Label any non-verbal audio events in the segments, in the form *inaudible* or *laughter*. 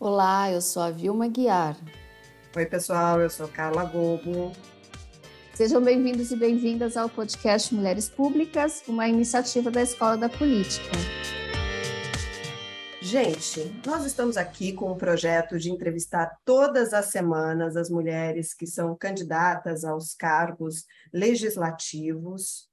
Olá, eu sou a Vilma Guiar. Oi, pessoal, eu sou Carla Gobo. Sejam bem-vindos e bem-vindas ao podcast Mulheres Públicas, uma iniciativa da Escola da Política. Gente, nós estamos aqui com o projeto de entrevistar todas as semanas as mulheres que são candidatas aos cargos legislativos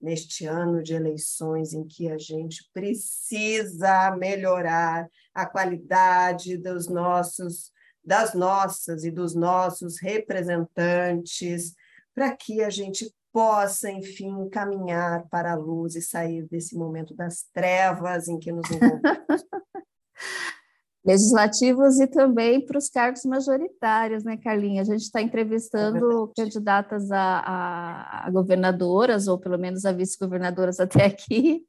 neste ano de eleições em que a gente precisa melhorar a qualidade dos nossos das nossas e dos nossos representantes, para que a gente possa, enfim, caminhar para a luz e sair desse momento das trevas em que nos envolvemos. *laughs* Legislativos e também para os cargos majoritários, né, Carlinha? A gente está entrevistando é candidatas a, a, governadoras, ou pelo menos a vice-governadoras até aqui,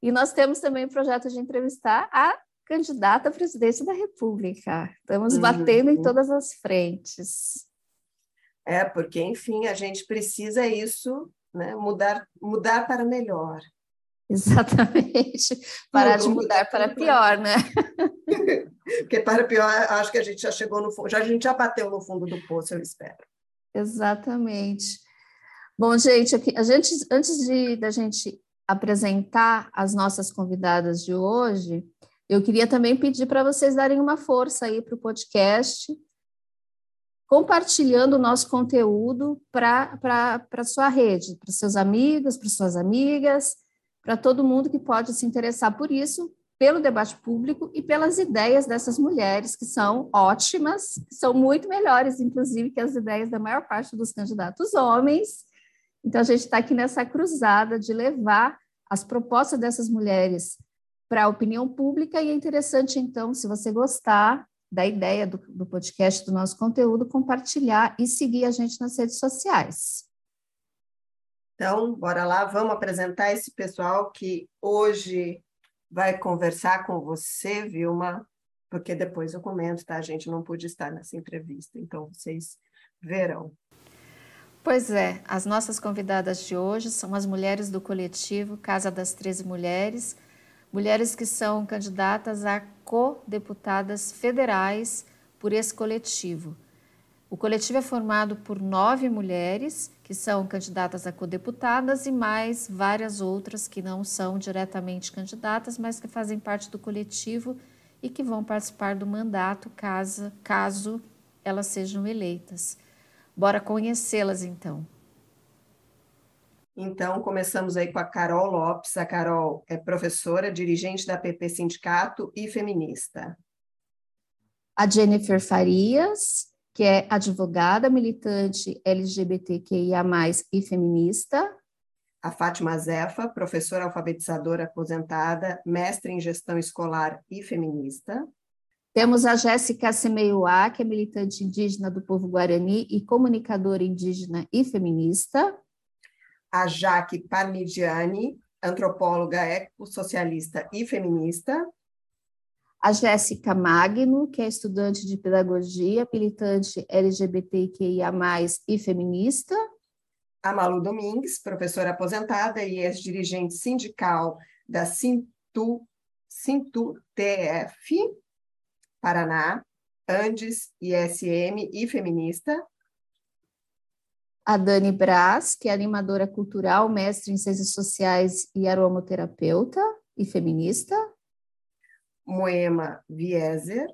e nós temos também o projeto de entrevistar a candidata à presidência da República. Estamos uhum. batendo em todas as frentes. É, porque, enfim, a gente precisa isso, né? mudar, mudar para melhor. Exatamente. Parar de mudar para pior, né? *laughs* Porque para pior, acho que a gente já chegou no fundo, já, a gente já bateu no fundo do poço, eu espero. Exatamente. Bom, gente, aqui, a gente antes de da gente apresentar as nossas convidadas de hoje, eu queria também pedir para vocês darem uma força aí para o podcast, compartilhando o nosso conteúdo para a sua rede, para seus amigos, para suas amigas, para todo mundo que pode se interessar por isso, pelo debate público e pelas ideias dessas mulheres, que são ótimas, que são muito melhores, inclusive, que as ideias da maior parte dos candidatos homens. Então, a gente está aqui nessa cruzada de levar as propostas dessas mulheres para a opinião pública, e é interessante, então, se você gostar da ideia do, do podcast, do nosso conteúdo, compartilhar e seguir a gente nas redes sociais. Então, bora lá, vamos apresentar esse pessoal que hoje vai conversar com você, Vilma, porque depois eu comento, tá? A gente não pôde estar nessa entrevista, então vocês verão. Pois é, as nossas convidadas de hoje são as mulheres do coletivo Casa das Treze Mulheres, mulheres que são candidatas a co-deputadas federais por esse coletivo. O coletivo é formado por nove mulheres que são candidatas a co-deputadas e mais várias outras que não são diretamente candidatas, mas que fazem parte do coletivo e que vão participar do mandato caso, caso elas sejam eleitas. Bora conhecê-las então. Então, começamos aí com a Carol Lopes. A Carol é professora, dirigente da PP Sindicato e feminista. A Jennifer Farias, que é advogada, militante LGBTQIA+, e feminista. A Fátima Zefa, professora alfabetizadora aposentada, mestre em gestão escolar e feminista. Temos a Jéssica Semeiuá, que é militante indígena do povo guarani e comunicadora indígena e feminista a Jaque Parmigiani, antropóloga ecossocialista e feminista. A Jéssica Magno, que é estudante de pedagogia, militante LGBTQIA+, e feminista. A Malu Domingues, professora aposentada e ex-dirigente sindical da Sintu, Sintu TF, Paraná, Andes, ISM e feminista a Dani Braz, que é animadora cultural, mestre em ciências sociais e aromaterapeuta e feminista. Moema Vieser,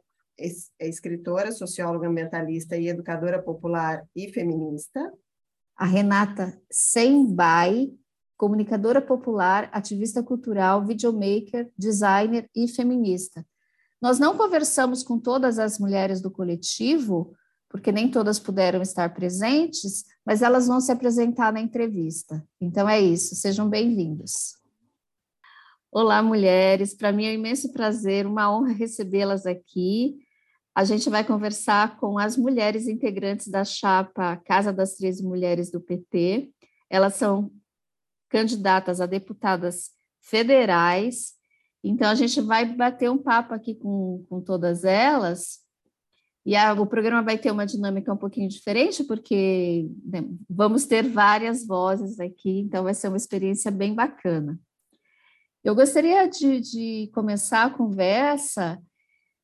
é escritora, socióloga ambientalista e educadora popular e feminista. A Renata Sembai, comunicadora popular, ativista cultural, videomaker, designer e feminista. Nós não conversamos com todas as mulheres do coletivo, porque nem todas puderam estar presentes, mas elas vão se apresentar na entrevista. Então é isso, sejam bem-vindos. Olá, mulheres, para mim é um imenso prazer, uma honra recebê-las aqui. A gente vai conversar com as mulheres integrantes da chapa Casa das Três Mulheres do PT. Elas são candidatas a deputadas federais. Então, a gente vai bater um papo aqui com, com todas elas e a, o programa vai ter uma dinâmica um pouquinho diferente, porque né, vamos ter várias vozes aqui, então vai ser uma experiência bem bacana. Eu gostaria de, de começar a conversa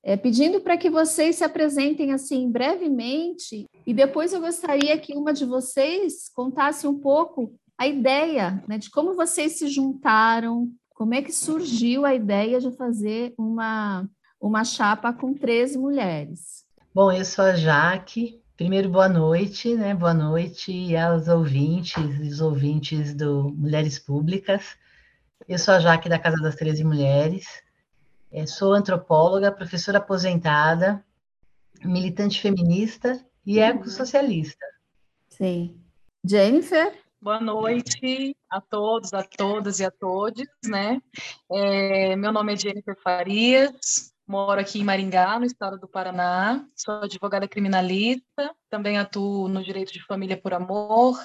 é, pedindo para que vocês se apresentem assim brevemente e depois eu gostaria que uma de vocês contasse um pouco a ideia né, de como vocês se juntaram, como é que surgiu a ideia de fazer uma, uma chapa com 13 mulheres. Bom, eu sou a Jaque. Primeiro, boa noite, né? Boa noite aos ouvintes e os ouvintes do Mulheres Públicas. Eu sou a Jaque da Casa das 13 Mulheres. Eu sou antropóloga, professora aposentada, militante feminista e ecossocialista. Sim. Jennifer? Boa noite a todos, a todas e a todos, né? É, meu nome é Jennifer Farias, moro aqui em Maringá, no estado do Paraná, sou advogada criminalista, também atuo no direito de família por amor,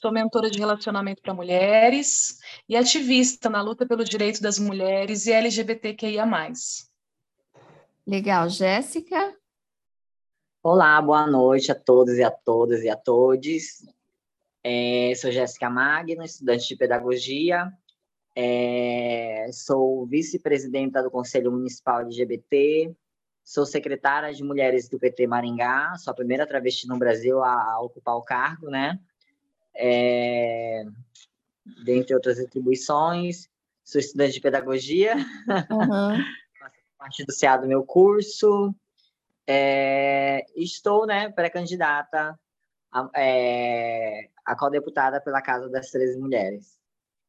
sou mentora de relacionamento para mulheres e ativista na luta pelo direito das mulheres e LGBTQIA+. Legal. Jéssica? Olá, boa noite a todos e a todas e a todos. É, sou Jéssica Magno, estudante de pedagogia. É, sou vice-presidenta do Conselho Municipal LGBT. Sou secretária de Mulheres do PT Maringá. Sou a primeira travesti no Brasil a, a ocupar o cargo, né? É, dentre outras atribuições. Sou estudante de pedagogia. Uhum. *laughs* Faço parte do CA do meu curso. É, estou, né, pré-candidata a, é, a qual deputada pela Casa das 13 Mulheres.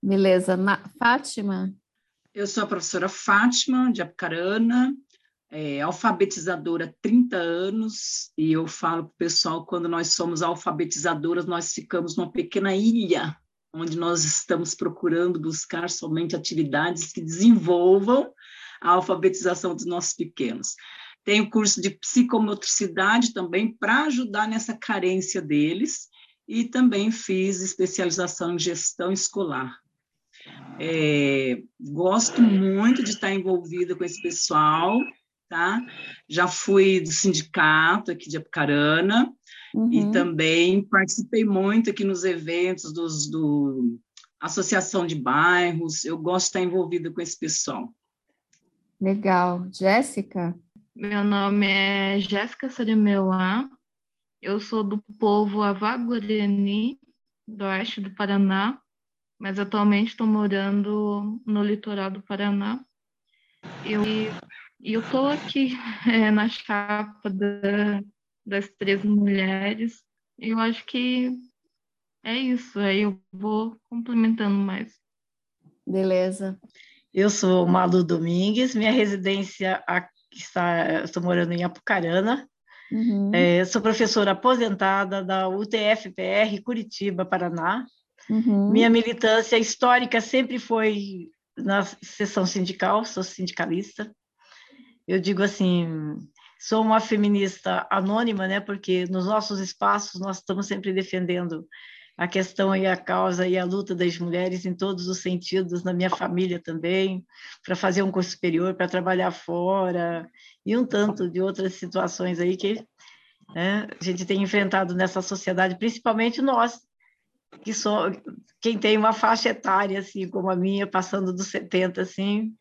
Beleza. Na, Fátima? Eu sou a professora Fátima, de Apucarana, é, alfabetizadora há 30 anos, e eu falo para o pessoal, quando nós somos alfabetizadoras, nós ficamos numa pequena ilha, onde nós estamos procurando buscar somente atividades que desenvolvam a alfabetização dos nossos pequenos. Tenho curso de psicomotricidade também para ajudar nessa carência deles, e também fiz especialização em gestão escolar. É, gosto muito de estar envolvida com esse pessoal, tá? Já fui do sindicato aqui de Apucarana uhum. e também participei muito aqui nos eventos dos, do Associação de Bairros. Eu gosto de estar envolvida com esse pessoal. Legal. Jéssica? Meu nome é Jéssica Sarimeuá, eu sou do povo Avaguarani, do oeste do Paraná, mas atualmente estou morando no litoral do Paraná. Eu, e eu estou aqui *laughs* é, na chapa da, das três mulheres. Eu acho que é isso, aí eu vou complementando mais. Beleza. Eu sou Malu Domingues, minha residência aqui está, estou morando em Apucarana, Uhum. É, sou professora aposentada da UTFPR Curitiba, Paraná. Uhum. Minha militância histórica sempre foi na seção sindical, sou sindicalista. Eu digo assim, sou uma feminista anônima, né? Porque nos nossos espaços nós estamos sempre defendendo a questão e a causa e a luta das mulheres em todos os sentidos, na minha família também, para fazer um curso superior, para trabalhar fora, e um tanto de outras situações aí que né, a gente tem enfrentado nessa sociedade, principalmente nós, que sou quem tem uma faixa etária assim como a minha, passando dos 70 assim,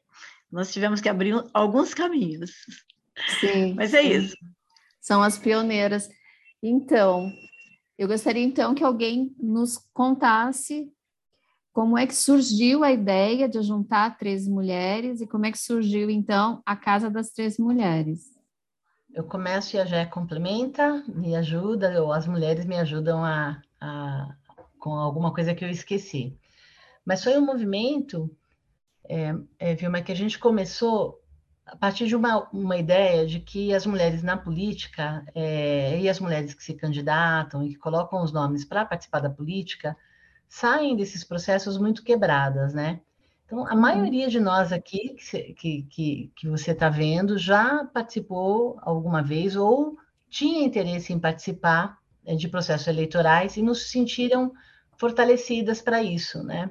nós tivemos que abrir alguns caminhos. Sim. *laughs* Mas é sim. isso. São as pioneiras. Então, eu gostaria então que alguém nos contasse como é que surgiu a ideia de juntar três mulheres e como é que surgiu então a Casa das Três Mulheres. Eu começo e a Jé complementa, me ajuda, ou as mulheres me ajudam a, a com alguma coisa que eu esqueci. Mas foi um movimento, é, é, Vilma, que a gente começou a partir de uma, uma ideia de que as mulheres na política é, e as mulheres que se candidatam e que colocam os nomes para participar da política saem desses processos muito quebradas, né? Então, a maioria de nós aqui que, que, que você está vendo já participou alguma vez ou tinha interesse em participar né, de processos eleitorais e nos sentiram fortalecidas para isso, né?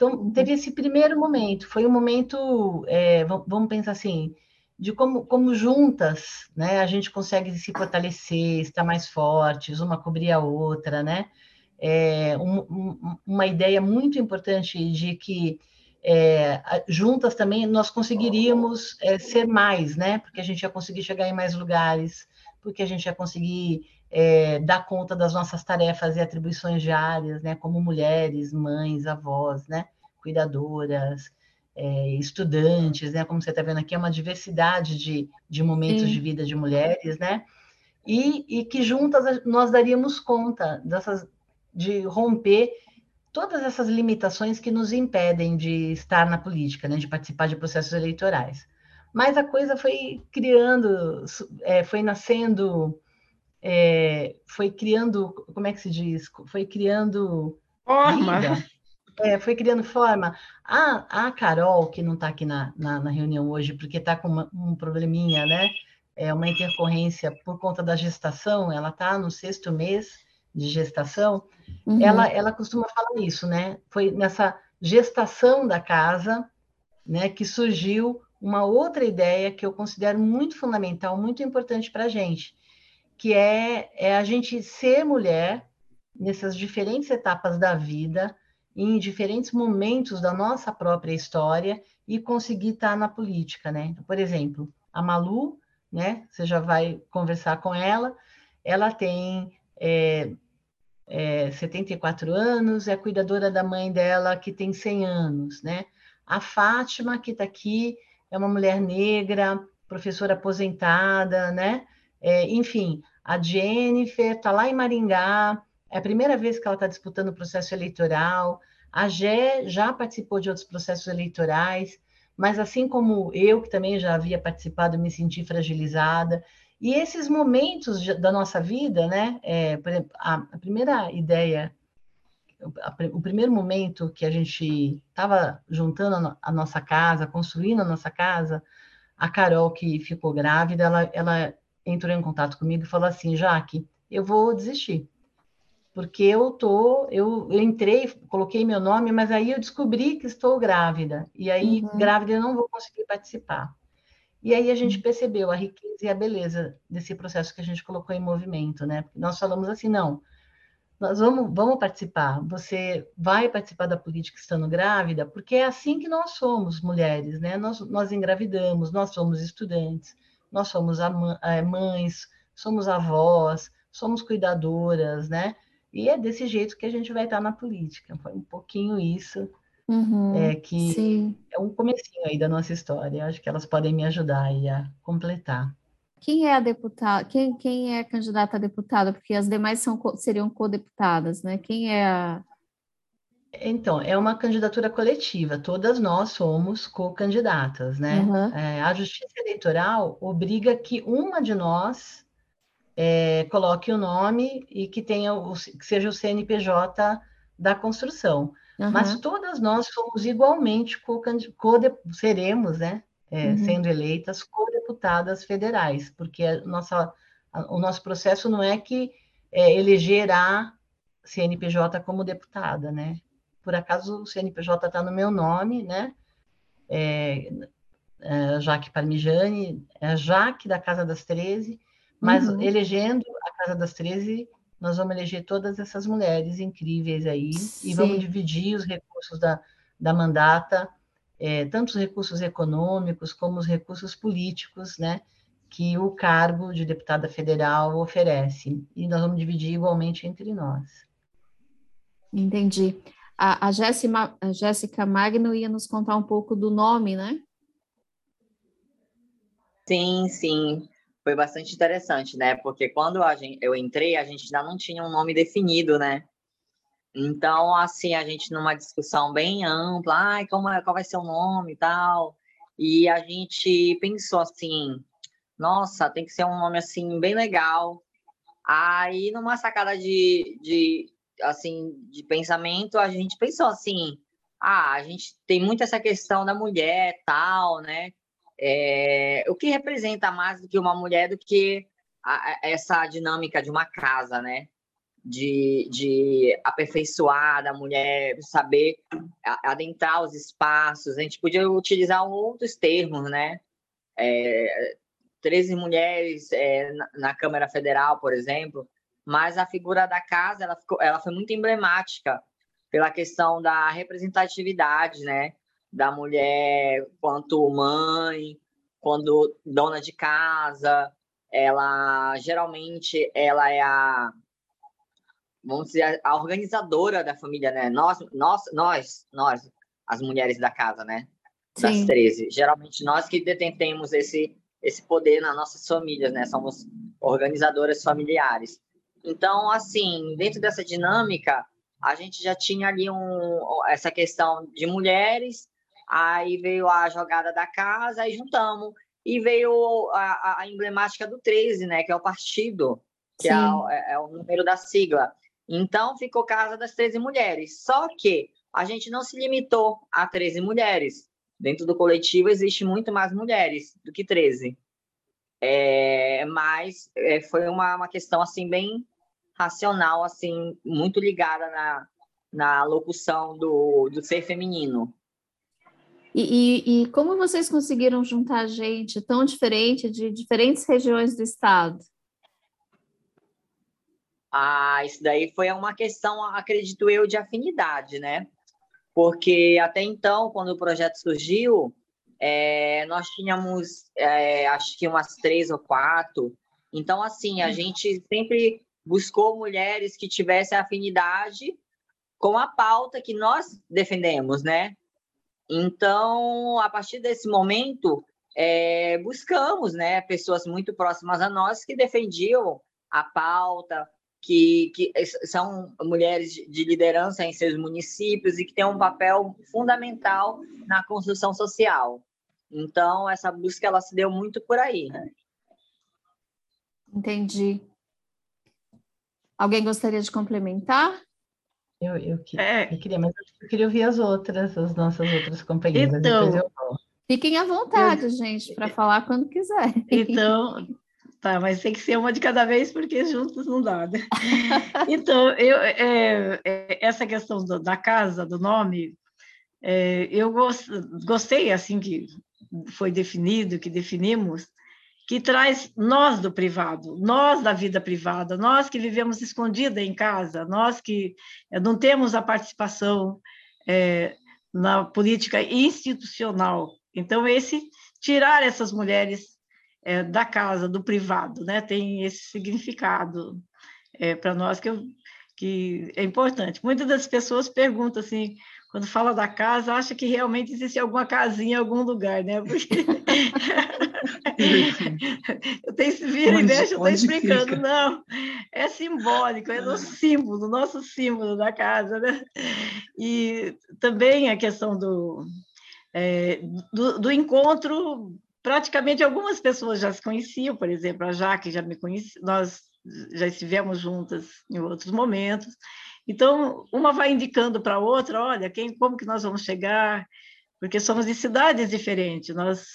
Então, uhum. teve esse primeiro momento, foi um momento, é, vamos pensar assim, de como, como juntas, né, a gente consegue se fortalecer, estar mais fortes, uma cobrir a outra, né? É, um, um, uma ideia muito importante de que é, juntas também nós conseguiríamos é, ser mais, né? Porque a gente ia conseguir chegar em mais lugares, porque a gente ia conseguir é, dar conta das nossas tarefas e atribuições diárias, né? Como mulheres, mães, avós, né? Cuidadoras, é, estudantes, né? Como você está vendo aqui, é uma diversidade de, de momentos Sim. de vida de mulheres, né? E, e que juntas nós daríamos conta dessas, de romper todas essas limitações que nos impedem de estar na política, né, de participar de processos eleitorais. Mas a coisa foi criando, é, foi nascendo, é, foi criando, como é que se diz? Foi criando forma. É, foi criando forma. A, a Carol, que não está aqui na, na, na, reunião hoje, porque está com uma, um probleminha, né? É uma intercorrência por conta da gestação, ela está no sexto mês de gestação, uhum. ela, ela costuma falar isso, né? Foi nessa gestação da casa, né, que surgiu uma outra ideia que eu considero muito fundamental, muito importante para a gente, que é, é a gente ser mulher nessas diferentes etapas da vida, em diferentes momentos da nossa própria história e conseguir estar na política, né? Por exemplo, a Malu, né? Você já vai conversar com ela. Ela tem é, é, 74 anos, é cuidadora da mãe dela, que tem 100 anos, né? A Fátima, que está aqui, é uma mulher negra, professora aposentada, né? É, enfim, a Jennifer está lá em Maringá, é a primeira vez que ela está disputando o processo eleitoral. A Gé já participou de outros processos eleitorais, mas assim como eu, que também já havia participado, me senti fragilizada. E esses momentos da nossa vida, né? É, por exemplo, a, primeira ideia, o primeiro momento que a gente estava juntando a, a, nossa casa, construindo a nossa casa, a Carol, que ficou grávida, ela, ela entrou em contato comigo e falou assim: Jaque, eu vou desistir. Porque eu tô, eu, eu entrei, coloquei meu nome, mas aí eu descobri que estou grávida. E aí, uhum. grávida, eu não vou conseguir participar. E aí a gente uhum. percebeu a riqueza e a beleza desse processo que a gente colocou em movimento, né? Nós falamos assim, não, nós vamos, vamos participar, você vai participar da política estando grávida, porque é assim que nós somos mulheres, né? Nós, nós engravidamos, nós somos estudantes, nós somos é, mães, somos avós, somos cuidadoras, né? E é desse jeito que a gente vai estar na política. Foi um pouquinho isso Uhum, é, que sim. é um comecinho aí da nossa história. Acho que elas podem me ajudar aí a completar. Quem é a deputada? Quem, quem é a candidata a deputada? Porque as demais são, seriam co-deputadas, né? Quem é a. Então, é uma candidatura coletiva, todas nós somos co-candidatas, né? Uhum. É, a Justiça Eleitoral obriga que uma de nós é, coloque o nome e que tenha o, que seja o CNPJ da construção. Uhum. Mas todas nós somos igualmente co, co seremos, né, é, uhum. sendo eleitas co-deputadas federais, porque a nossa, a, o nosso processo não é que é, eleger a CNPJ como deputada, né? Por acaso o CNPJ está no meu nome, né? É, é, Jaque Parmigiani, é Jaque da Casa das Treze, mas uhum. elegendo a Casa das Treze nós vamos eleger todas essas mulheres incríveis aí Sim. e vamos dividir os recursos da, da mandata, é, tanto os recursos econômicos como os recursos políticos, né, que o cargo de deputada federal oferece. E nós vamos dividir igualmente entre nós. Entendi. A, a, Jéssica, a Jéssica Magno ia nos contar um pouco do nome, né? Sim, sim foi bastante interessante, né? Porque quando a gente, eu entrei, a gente ainda não tinha um nome definido, né? Então, assim, a gente numa discussão bem ampla, ai, como é, qual vai ser o nome e tal, e a gente pensou assim, nossa, tem que ser um nome assim bem legal. Aí, numa sacada de, de assim, de pensamento, a gente pensou assim, ah, a gente tem muito essa questão da mulher, tal, né? É, o que representa mais do que uma mulher do que a, essa dinâmica de uma casa, né? De, de aperfeiçoar a mulher, saber adentrar os espaços. A gente podia utilizar outros termos, né? É, 13 mulheres é, na, na, Câmara Federal, por exemplo, mas a figura da casa ela, ficou, ela foi muito emblemática pela questão da representatividade, né? da mulher quanto mãe, quando dona de casa, ela geralmente ela é a vamos dizer a organizadora da família, né? Nós, nós, nós, nós, as mulheres da casa, né? Das Sim. 13. Geralmente nós que detentemos esse esse poder nas nossas famílias, né? Somos organizadoras familiares. Então, assim, dentro dessa dinâmica, a gente já tinha ali um, essa questão de mulheres, aí veio a jogada da casa, aí juntamos e veio a, a, emblemática do 13, né, que é o partido, que é, é, é, o número da sigla. Então, ficou Casa das 13 Mulheres. Só que a gente não se limitou a 13 mulheres. Dentro do coletivo existe muito mais mulheres do que 13. É, mas é, foi uma, uma questão assim bem racional, assim, muito ligada na, na locução do, do ser feminino. E, e, e, como vocês conseguiram juntar gente tão diferente de diferentes regiões do estado? Ah, isso daí foi uma questão, acredito eu, de afinidade, né? Porque até então, quando o projeto surgiu, é, nós tínhamos, é, acho que umas três ou quatro. Então, assim, a uhum. gente sempre buscou mulheres que tivessem afinidade com a pauta que nós defendemos, né? Então, a partir desse momento, é, buscamos né, pessoas muito próximas a nós que defendiam a pauta, que, que são mulheres de liderança em seus municípios e que têm um papel fundamental na construção social. Então, essa busca ela se deu muito por aí. Né? Entendi. Alguém gostaria de complementar? Eu, eu, é. eu, queria, mas eu queria ouvir as outras, as nossas outras companheiras. Então, fiquem à vontade, eu, gente, para falar quando quiser. Então, tá, mas tem que ser uma de cada vez, porque juntos não dá, né? *laughs* Então, eu, é, é, essa questão do, da casa, do nome, é, eu gost, gostei, assim, que foi definido, que definimos, que traz nós do privado, nós da vida privada, nós que vivemos escondida em casa, nós que eh, não temos a participação é, na política institucional. Então, esse tirar essas mulheres é, da casa, do privado, né, tem esse significado é, para nós que, eu, que é importante. Muitas das pessoas perguntam assim, quando fala da casa, acha que realmente existe alguma casinha em algum lugar, né? Porque *laughs* eu tenho vira onde, e mexe, eu estou explicando, fica? não, é simbólico, é no ah. símbolo, nosso símbolo da casa, né? E também a questão do, é, do, do, encontro, praticamente algumas pessoas já se conheciam, por exemplo, a Jaque já me conhecia, nós já estivemos juntas em outros momentos, então, uma vai indicando para a outra, olha, quem, como que nós vamos chegar, porque somos de cidades diferentes, nós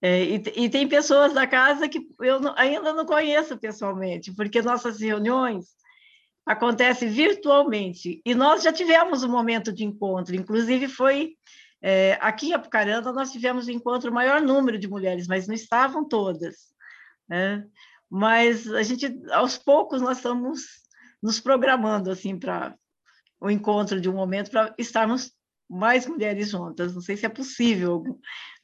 é, e, e, tem pessoas da casa que eu não, ainda não conheço pessoalmente, porque nossas reuniões acontecem virtualmente, e nós já tivemos um momento de encontro, inclusive foi é, aqui em Apucarana, nós tivemos um encontro, maior número de mulheres, mas não estavam todas. Né? Mas a gente, aos poucos, nós estamos nos programando assim para o encontro de um momento para estarmos mais mulheres juntas. Não sei se é possível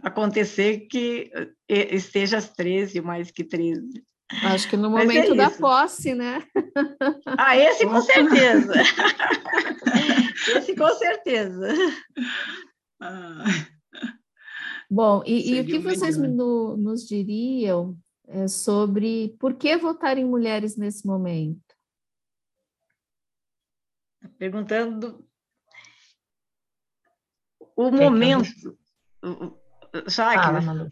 acontecer que eh, esteja as 13, mais que 13. Acho que no é momento é da posse, né? Ah, esse com certeza. *laughs* esse com certeza. Bom, e, e o que vocês no, nos diriam é, sobre por que votar em mulheres nesse momento? Perguntando o é momento. Já Fala,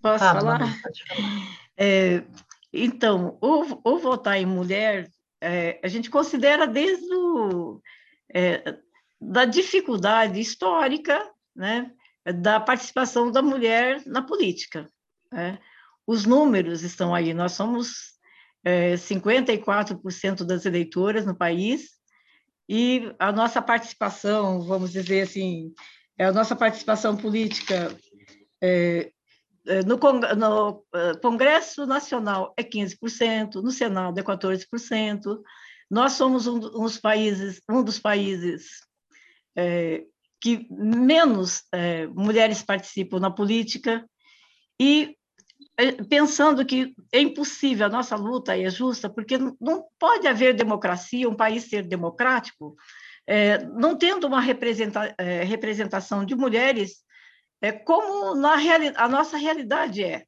Posso Fala, falar? falar. É, então, o, o, votar em mulher, é, a gente considera desde o, é, da dificuldade histórica né, da participação da mulher na política. Né? Os números estão aí, nós somos é, 54% das eleitoras no país, e a nossa participação, vamos dizer assim, é a nossa participação política é, é no, no, é, Congresso Nacional é 15%, no Senado é 14%. Nós somos um dos países, um dos países é, que menos é, mulheres participam na política e pensando que é impossível, a nossa luta é justa, porque não pode haver democracia, um país ser democrático, é, não tendo uma representa, é, representação de mulheres é, como na reali a nossa realidade é.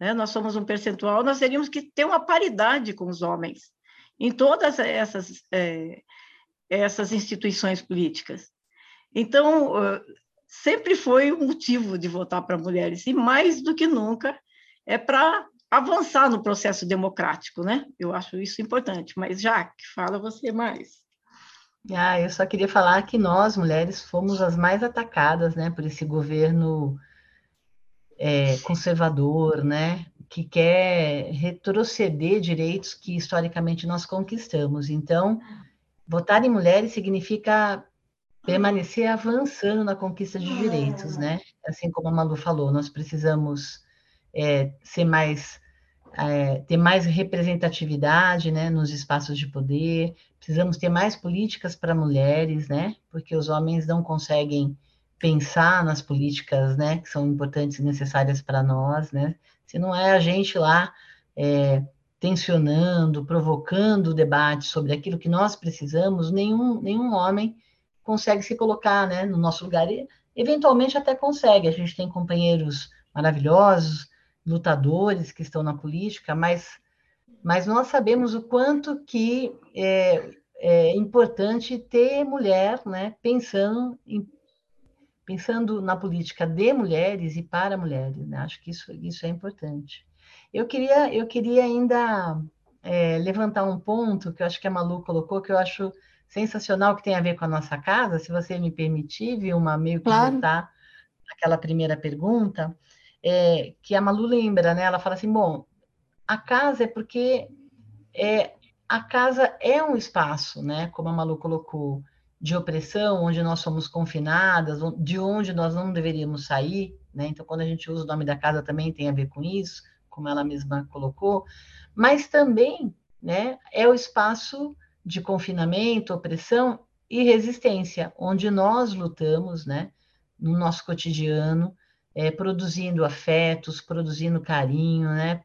Né? Nós somos um percentual, nós teríamos que ter uma paridade com os homens em todas essas, é, essas instituições políticas. Então, sempre foi um motivo de votar para mulheres, e mais do que nunca é para avançar no processo democrático, né? Eu acho isso importante. Mas, Jaque, fala você mais. Ah, eu só queria falar que nós, mulheres, fomos as mais atacadas, né, por esse governo é, conservador, né, que quer retroceder direitos que historicamente nós conquistamos. Então, votar em mulheres significa permanecer avançando na conquista de direitos, né? Assim como a Malu falou, nós precisamos é, ser mais é, ter mais representatividade né, nos espaços de poder, precisamos ter mais políticas para mulheres, né, porque os homens não conseguem pensar nas políticas né, que são importantes e necessárias para nós, né, se não é a gente lá é, tensionando, provocando o debate sobre aquilo que nós precisamos, nenhum, nenhum homem consegue se colocar né, no nosso lugar, e eventualmente até consegue, a gente tem companheiros maravilhosos, lutadores que estão na política, mas, mas nós sabemos o quanto que é, é importante ter mulher, né, pensando em, pensando na política de mulheres e para mulheres, né? Acho que isso, isso é importante. Eu queria, eu queria ainda é, levantar um ponto que eu acho que a Malu colocou, que eu acho sensacional, que tem a ver com a nossa casa, se você me permitir, Vilma, meio que claro. voltar aquela primeira pergunta é, que a Malu lembra, né? Ela fala assim, bom, a casa é porque é, a casa é um espaço, né? Como a Malu colocou, de opressão, onde nós somos confinadas, de onde nós não deveríamos sair, né? Então, quando a gente usa o nome da casa, também tem a ver com isso, como ela mesma colocou, mas também, né? É o espaço de confinamento, opressão e resistência, onde nós lutamos, né? No nosso cotidiano, é, produzindo afetos, produzindo carinho, né?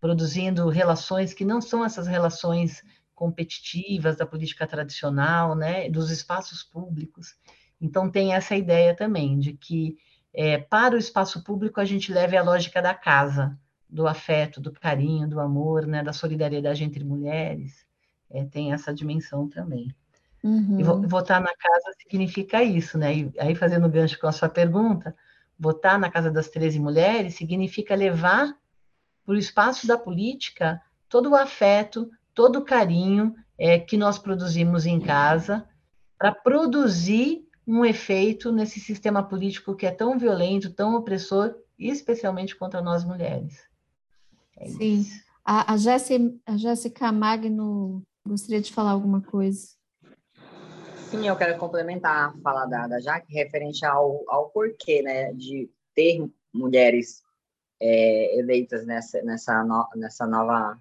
produzindo relações que não são essas relações competitivas da política tradicional, né? dos espaços públicos. Então, tem essa ideia também de que é, para o espaço público a gente leve a lógica da casa, do afeto, do carinho, do amor, né? da solidariedade entre mulheres. É, tem essa dimensão também. Uhum. E votar na casa significa isso, né? E aí, fazendo gancho com a sua pergunta, votar na Casa das 13 Mulheres significa levar para o espaço da política todo o afeto, todo o carinho é, que nós produzimos em casa, para produzir um efeito nesse sistema político que é tão violento, tão opressor, especialmente contra nós mulheres. É Sim. A, a, Jéssica, a Jéssica Magno gostaria de falar alguma coisa. Sim, eu quero complementar a fala da, da Jaque referente ao, ao porquê né, de ter mulheres é, eleitas nessa, nessa, no, nessa nova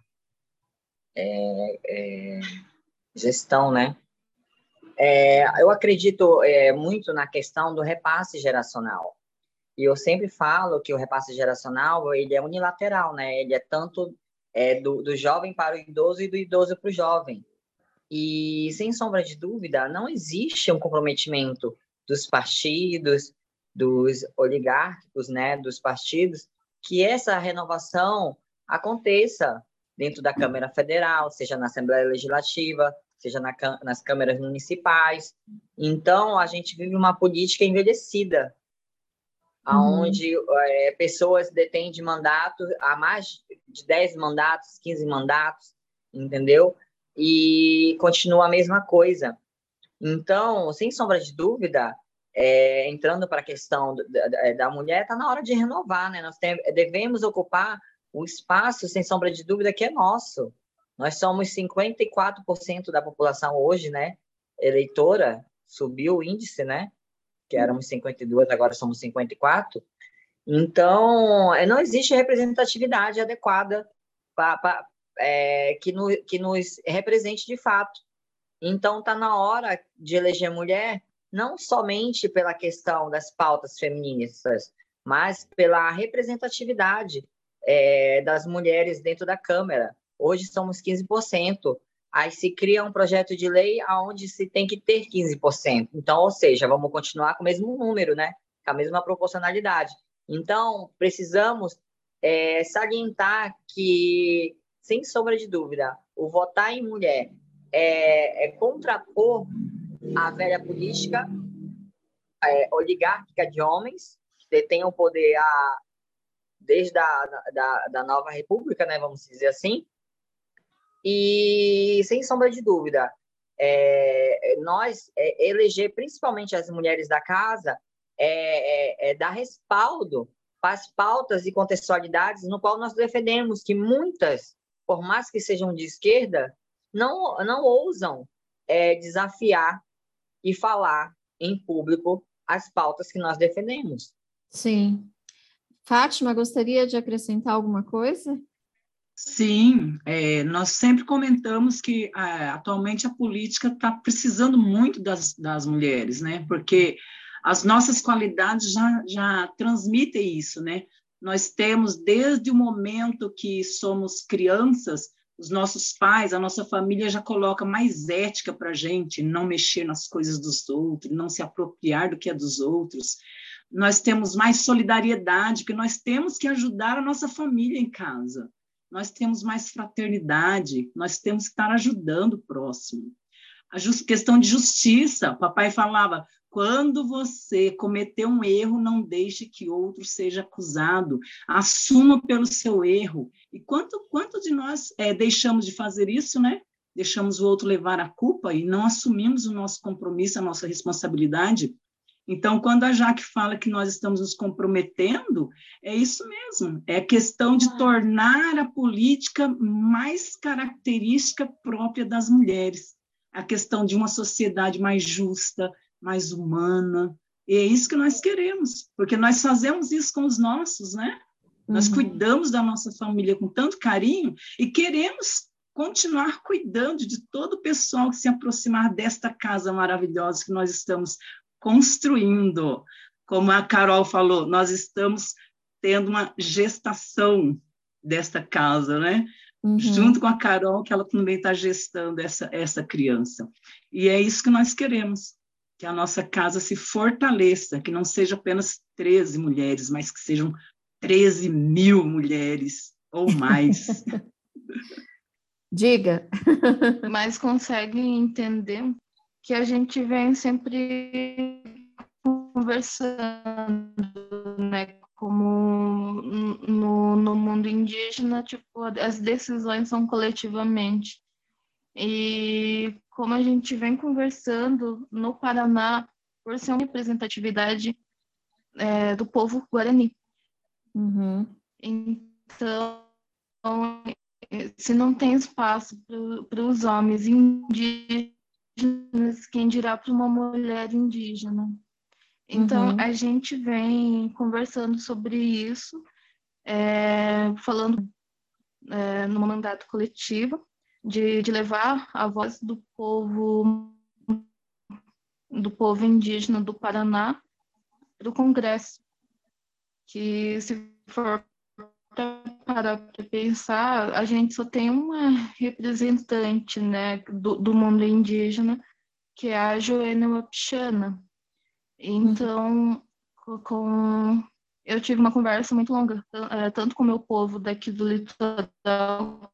é, é, gestão, né? É, eu acredito é, muito na questão do repasse geracional. E eu sempre falo que o repasse geracional ele é unilateral, né? Ele é tanto é, do, do jovem para o idoso e do idoso para o jovem. E, sem sombra de dúvida, não existe um comprometimento dos partidos, dos oligárquicos, né, dos partidos, que essa renovação aconteça dentro da Câmara Federal, seja na Assembleia Legislativa, seja na, nas câmaras municipais. Então, a gente vive uma política envelhecida, uhum. onde é, pessoas detêm de mandato há mais de 10 mandatos, 15 mandatos, entendeu? E continua a mesma coisa. Então, sem sombra de dúvida, é, entrando para a questão da, da mulher, está na hora de renovar, né? Nós tem, devemos ocupar o espaço, sem sombra de dúvida, que é nosso. Nós somos 54% da população hoje, né? Eleitora, subiu o índice, né? Que éramos 52, agora somos 54. Então, não existe representatividade adequada para é, que, no, que nos represente de fato. Então, está na hora de eleger mulher não somente pela questão das pautas feministas, mas pela representatividade é, das mulheres dentro da Câmara. Hoje somos 15%. Aí se cria um projeto de lei onde se tem que ter 15%. Então, ou seja, vamos continuar com o mesmo número, né? Com a mesma proporcionalidade. Então, precisamos é, salientar que, sem sombra de dúvida, o votar em mulher é, é contrapor a velha política é, oligárquica de homens que detêm o poder a, desde a da, da nova república, né, vamos dizer assim, e sem sombra de dúvida, é, nós é, eleger principalmente as mulheres da casa é, é, é dar respaldo para as pautas e contextualidades no qual nós defendemos que muitas, por mais que sejam de esquerda, não, não ousam é, desafiar e falar em público as pautas que nós defendemos. Sim. Fátima, gostaria de acrescentar alguma coisa? Sim, é, nós sempre comentamos que é, atualmente a política está precisando muito das, das mulheres, né? Porque as nossas qualidades já, já transmitem isso, né? Nós temos, desde o momento que somos crianças, os nossos pais, a nossa família já coloca mais ética para a gente, não mexer nas coisas dos outros, não se apropriar do que é dos outros. Nós temos mais solidariedade, porque nós temos que ajudar a nossa família em casa. Nós temos mais fraternidade, nós temos que estar ajudando o próximo. A questão de justiça, papai falava, quando você cometer um erro, não deixe que outro seja acusado. Assuma pelo seu erro. E quanto, quanto de nós é, deixamos de fazer isso, né? Deixamos o outro levar a culpa e não assumimos o nosso compromisso, a nossa responsabilidade. Então, quando a Jaque fala que nós estamos nos comprometendo, é isso mesmo. É questão de tornar a política mais característica própria das mulheres. A questão de uma sociedade mais justa, mais humana. E é isso que nós queremos, porque nós fazemos isso com os nossos, né? Nós uhum. cuidamos da nossa família com tanto carinho e queremos continuar cuidando de todo o pessoal que se aproximar desta casa maravilhosa que nós estamos construindo. Como a Carol falou, nós estamos tendo uma gestação desta casa, né? Uhum. Junto com a Carol, que ela também está gestando essa, essa criança. E é isso que nós queremos que a nossa casa se fortaleça, que não seja apenas 13 mulheres, mas que sejam 13 mil mulheres ou mais. *laughs* Diga. *laughs* mas conseguem entender que a gente vem sempre conversando, né? Como no, no mundo indígena, tipo, as decisões são coletivamente. E como a gente vem conversando no Paraná, por ser uma representatividade é, do povo guarani. Uhum. Então, se não tem espaço para os homens indígenas, quem dirá para uma mulher indígena? Então, uhum. a gente vem conversando sobre isso, é, falando é, no mandato coletivo, de, de levar a voz do povo do povo indígena do Paraná para o Congresso, que se for para pensar, a gente só tem uma representante né, do, do mundo indígena, que é a Joana Wapichana. Então, com, eu tive uma conversa muito longa, eh, tanto com o meu povo daqui do litoral,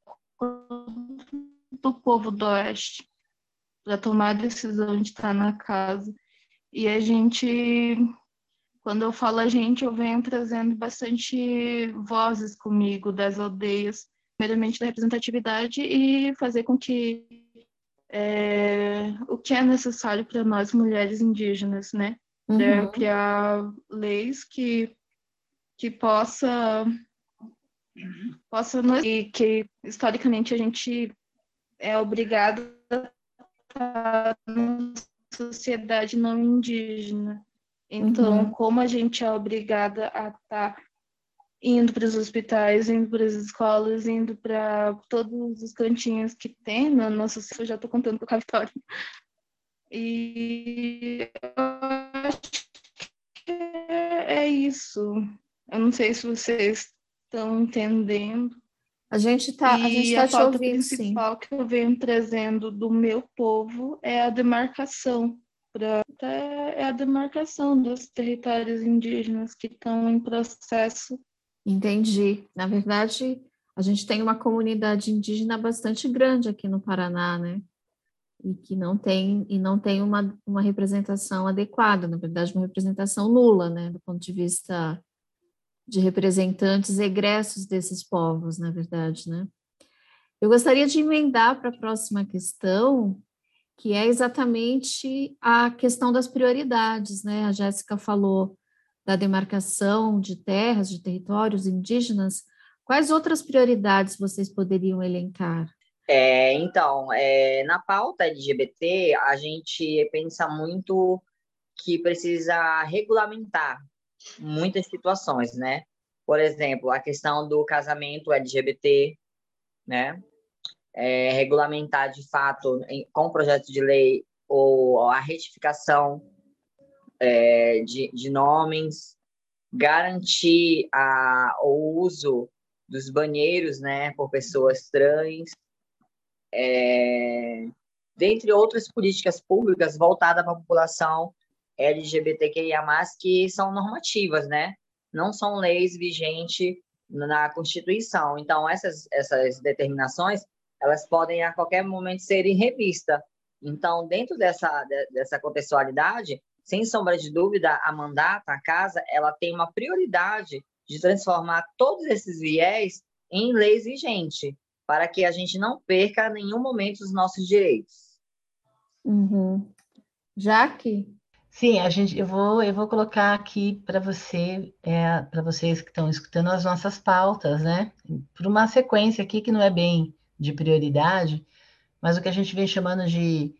do povo do Oeste para tomar a decisão de estar na casa. E a gente, quando eu falo a gente, eu venho trazendo bastante vozes comigo das aldeias, primeiramente da representatividade e fazer com que é, o que é necessário para nós mulheres indígenas, né? Uhum. criar leis que, que possa possa nos, e que historicamente a gente é obrigado a estar numa sociedade não indígena. Então, uhum. como a gente é obrigada a estar indo para os hospitais, indo para as escolas, indo para todos os cantinhos que tem na nossa eu já estou contando com o Cavitório. E eu acho que é isso. Eu não sei se vocês estão entendendo. A gente está a gente tá a te ouvindo, principal sim. que eu venho trazendo do meu povo é a demarcação. Pra, é a demarcação dos territórios indígenas que estão em processo. Entendi. Na verdade, a gente tem uma comunidade indígena bastante grande aqui no Paraná, né? E que não tem e não tem uma, uma representação adequada, na verdade, uma representação nula, né, do ponto de vista de representantes egressos desses povos, na verdade, né? Eu gostaria de emendar para a próxima questão, que é exatamente a questão das prioridades, né? A Jéssica falou da demarcação de terras, de territórios indígenas. Quais outras prioridades vocês poderiam elencar? É, então, é, na pauta LGBT, a gente pensa muito que precisa regulamentar muitas situações, né? Por exemplo, a questão do casamento LGBT, né? É, regulamentar de fato em, com projeto de lei ou a retificação é, de, de nomes, garantir a, o uso dos banheiros, né, por pessoas trans, é, dentre outras políticas públicas voltadas para a população LGBTQIA+, que são normativas, né? Não são leis vigentes na Constituição. Então, essas, essas determinações, elas podem a qualquer momento serem revistas. Então, dentro dessa, dessa contextualidade, sem sombra de dúvida, a mandata, a casa, ela tem uma prioridade de transformar todos esses viés em leis vigentes, para que a gente não perca em nenhum momento os nossos direitos. Uhum. Jaque? Sim, a gente, eu vou, eu vou colocar aqui para você, é, para vocês que estão escutando as nossas pautas, né? Por uma sequência aqui que não é bem de prioridade, mas o que a gente vem chamando de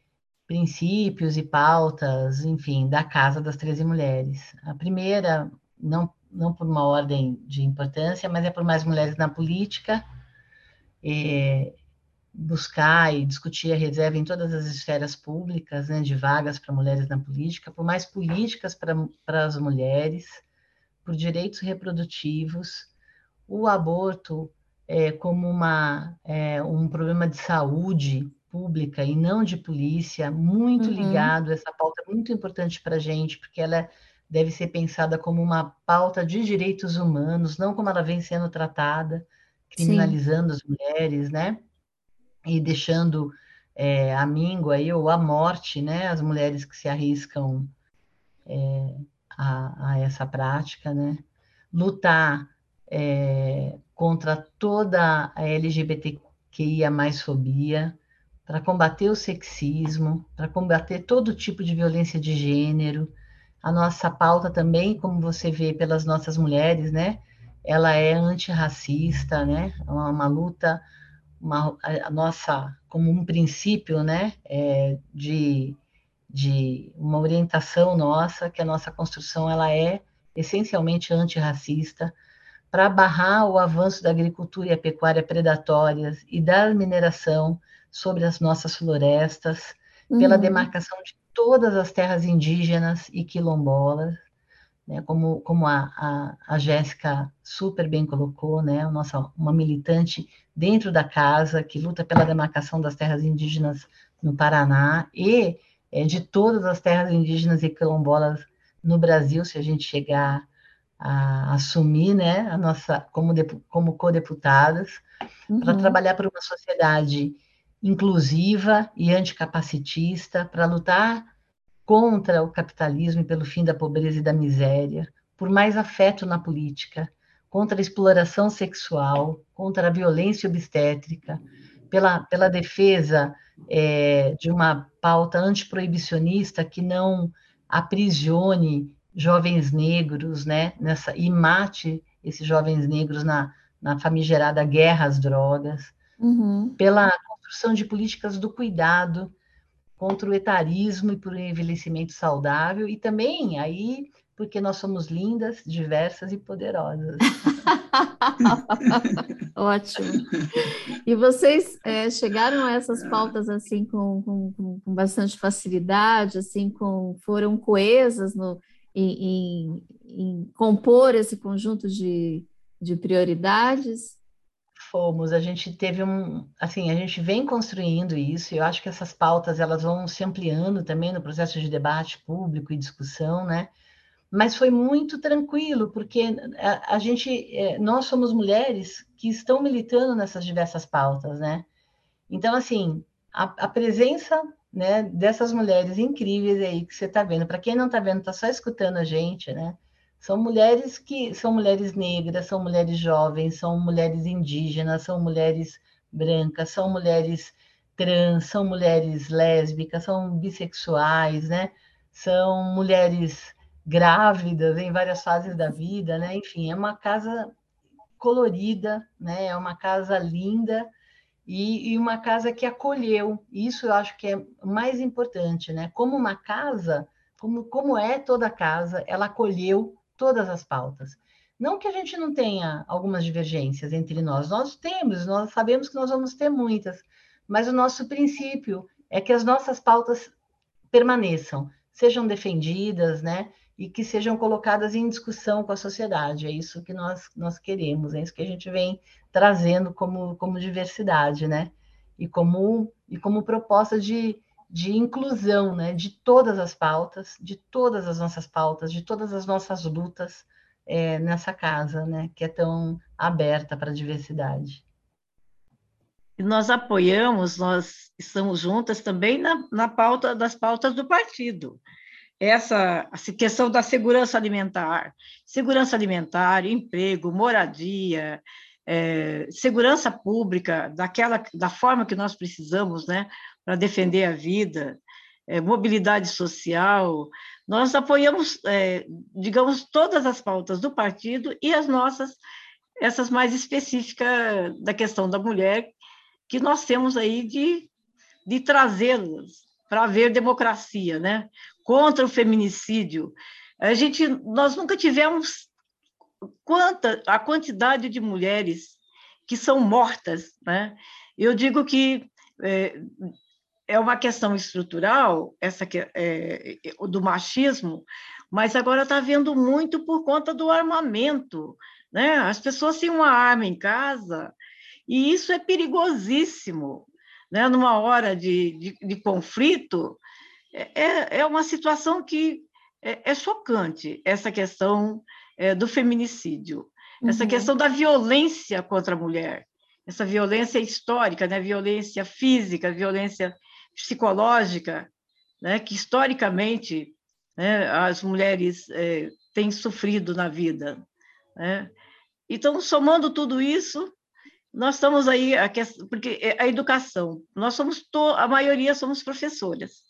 princípios e pautas, enfim, da Casa das Treze Mulheres. A primeira, não, não por uma ordem de importância, mas é por mais mulheres na política, é, buscar e discutir a reserva em todas as esferas públicas, né, de vagas para mulheres na política, por mais políticas para as mulheres, por direitos reprodutivos, o aborto é, como uma, é, um problema de saúde pública e não de polícia, muito uhum. ligado, essa pauta é muito importante para a gente, porque ela deve ser pensada como uma pauta de direitos humanos, não como ela vem sendo tratada, criminalizando Sim. as mulheres, né? E deixando é, a míngua aí, ou a morte, né, as mulheres que se arriscam é, a, a, essa prática, né, lutar é, contra toda a LGBTQIA mais fobia, para combater o sexismo, para combater todo tipo de violência de gênero. A nossa pauta também, como você vê pelas nossas mulheres, né, ela é antirracista, né, é uma, uma luta uma, a nossa, como um princípio, né, é, de, de uma orientação nossa, que a nossa construção ela é essencialmente antirracista, para barrar o avanço da agricultura e a pecuária predatórias e da mineração sobre as nossas florestas, uhum. pela demarcação de todas as terras indígenas e quilombolas, né, como, como a, a, a Jéssica super bem colocou, né, nossa, uma militante dentro da casa que luta pela demarcação das terras indígenas no Paraná e é, de todas as terras indígenas e quilombolas no Brasil, se a gente chegar a assumir, né, a nossa como como co-deputadas, uhum. para trabalhar por uma sociedade inclusiva e anticapacitista, para lutar contra o capitalismo e pelo fim da pobreza e da miséria, por mais afeto na política, contra a exploração sexual, contra a violência obstétrica, pela, pela defesa é, de uma pauta antiproibicionista que não aprisione jovens negros, né, nessa, e mate esses jovens negros na, na famigerada guerra às drogas, uhum. pela construção de políticas do cuidado, contra o etarismo e por um envelhecimento saudável, e também aí porque nós somos lindas, diversas e poderosas. *laughs* Ótimo. E vocês é, chegaram a essas pautas assim com, com, com, bastante facilidade, assim, com foram coesas no, em, em, em compor esse conjunto de, de prioridades? Fomos, a gente teve um, assim, a gente vem construindo isso, e eu acho que essas pautas elas vão se ampliando também no processo de debate público e discussão, né? Mas foi muito tranquilo, porque a, a gente, é, nós somos mulheres que estão militando nessas diversas pautas, né? Então, assim, a, a presença né, dessas mulheres incríveis aí que você está vendo, para quem não está vendo, está só escutando a gente, né? São mulheres que são mulheres negras, são mulheres jovens, são mulheres indígenas, são mulheres brancas, são mulheres trans, são mulheres lésbicas, são bissexuais, né? São mulheres grávidas em várias fases da vida, né? Enfim, é uma casa colorida, né? É uma casa linda e, e uma casa que acolheu. Isso eu acho que é mais importante, né? Como uma casa, como, como é toda casa, ela acolheu todas as pautas. Não que a gente não tenha algumas divergências entre nós, nós temos, nós sabemos que nós vamos ter muitas, mas o nosso princípio é que as nossas pautas permaneçam, sejam defendidas, né? E que sejam colocadas em discussão com a sociedade. É isso que nós, nós queremos, é isso que a gente vem trazendo como, como diversidade, né? E como, e como proposta de, de inclusão né, de todas as pautas, de todas as nossas pautas, de todas as nossas lutas é, nessa casa, né, que é tão aberta para a diversidade. E nós apoiamos, nós estamos juntas também na, na pauta das pautas do partido. Essa, questão da segurança alimentar, segurança alimentar, emprego, moradia, é, segurança pública, daquela, da forma que nós precisamos, né, para defender a vida, é, mobilidade social. Nós apoiamos, é, digamos, todas as pautas do partido e as nossas, essas mais específicas da questão da mulher, que nós temos aí de, de trazê-las para haver democracia, né? contra o feminicídio. A gente, nós nunca tivemos quanta a quantidade de mulheres que são mortas, né? Eu digo que é, é uma questão estrutural, essa que, é, do machismo, mas agora está havendo muito por conta do armamento. Né? As pessoas têm uma arma em casa e isso é perigosíssimo. Né? Numa hora de, de, de conflito, é, é, é uma situação que é, é chocante, essa questão é, do feminicídio, uhum. essa questão da violência contra a mulher, essa violência histórica, né? violência física, violência psicológica, né, que historicamente né, as mulheres é, têm sofrido na vida. Né? Então, somando tudo isso, nós estamos aí, porque é a educação, nós somos, a maioria somos professoras.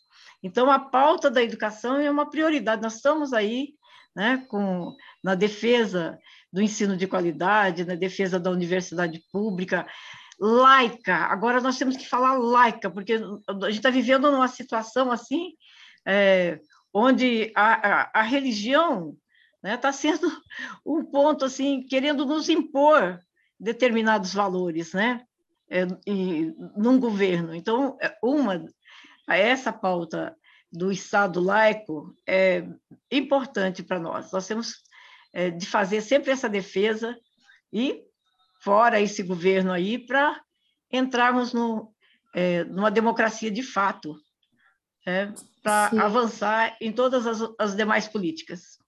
Então, a pauta da educação é uma prioridade, nós estamos aí né, com, na defesa do ensino de qualidade, na defesa da universidade pública, laica. Agora nós temos que falar laica, porque a gente está vivendo numa situação assim, é, onde a, a, a religião está né, tá sendo *laughs* um ponto assim, querendo nos impor determinados valores, né? É, e, num governo. Então, é, uma essa pauta do Estado laico é importante para nós. Nós temos é, de fazer sempre essa defesa e fora esse governo aí, para entrarmos no, é, numa democracia de fato, é, para avançar em todas as, as, demais políticas.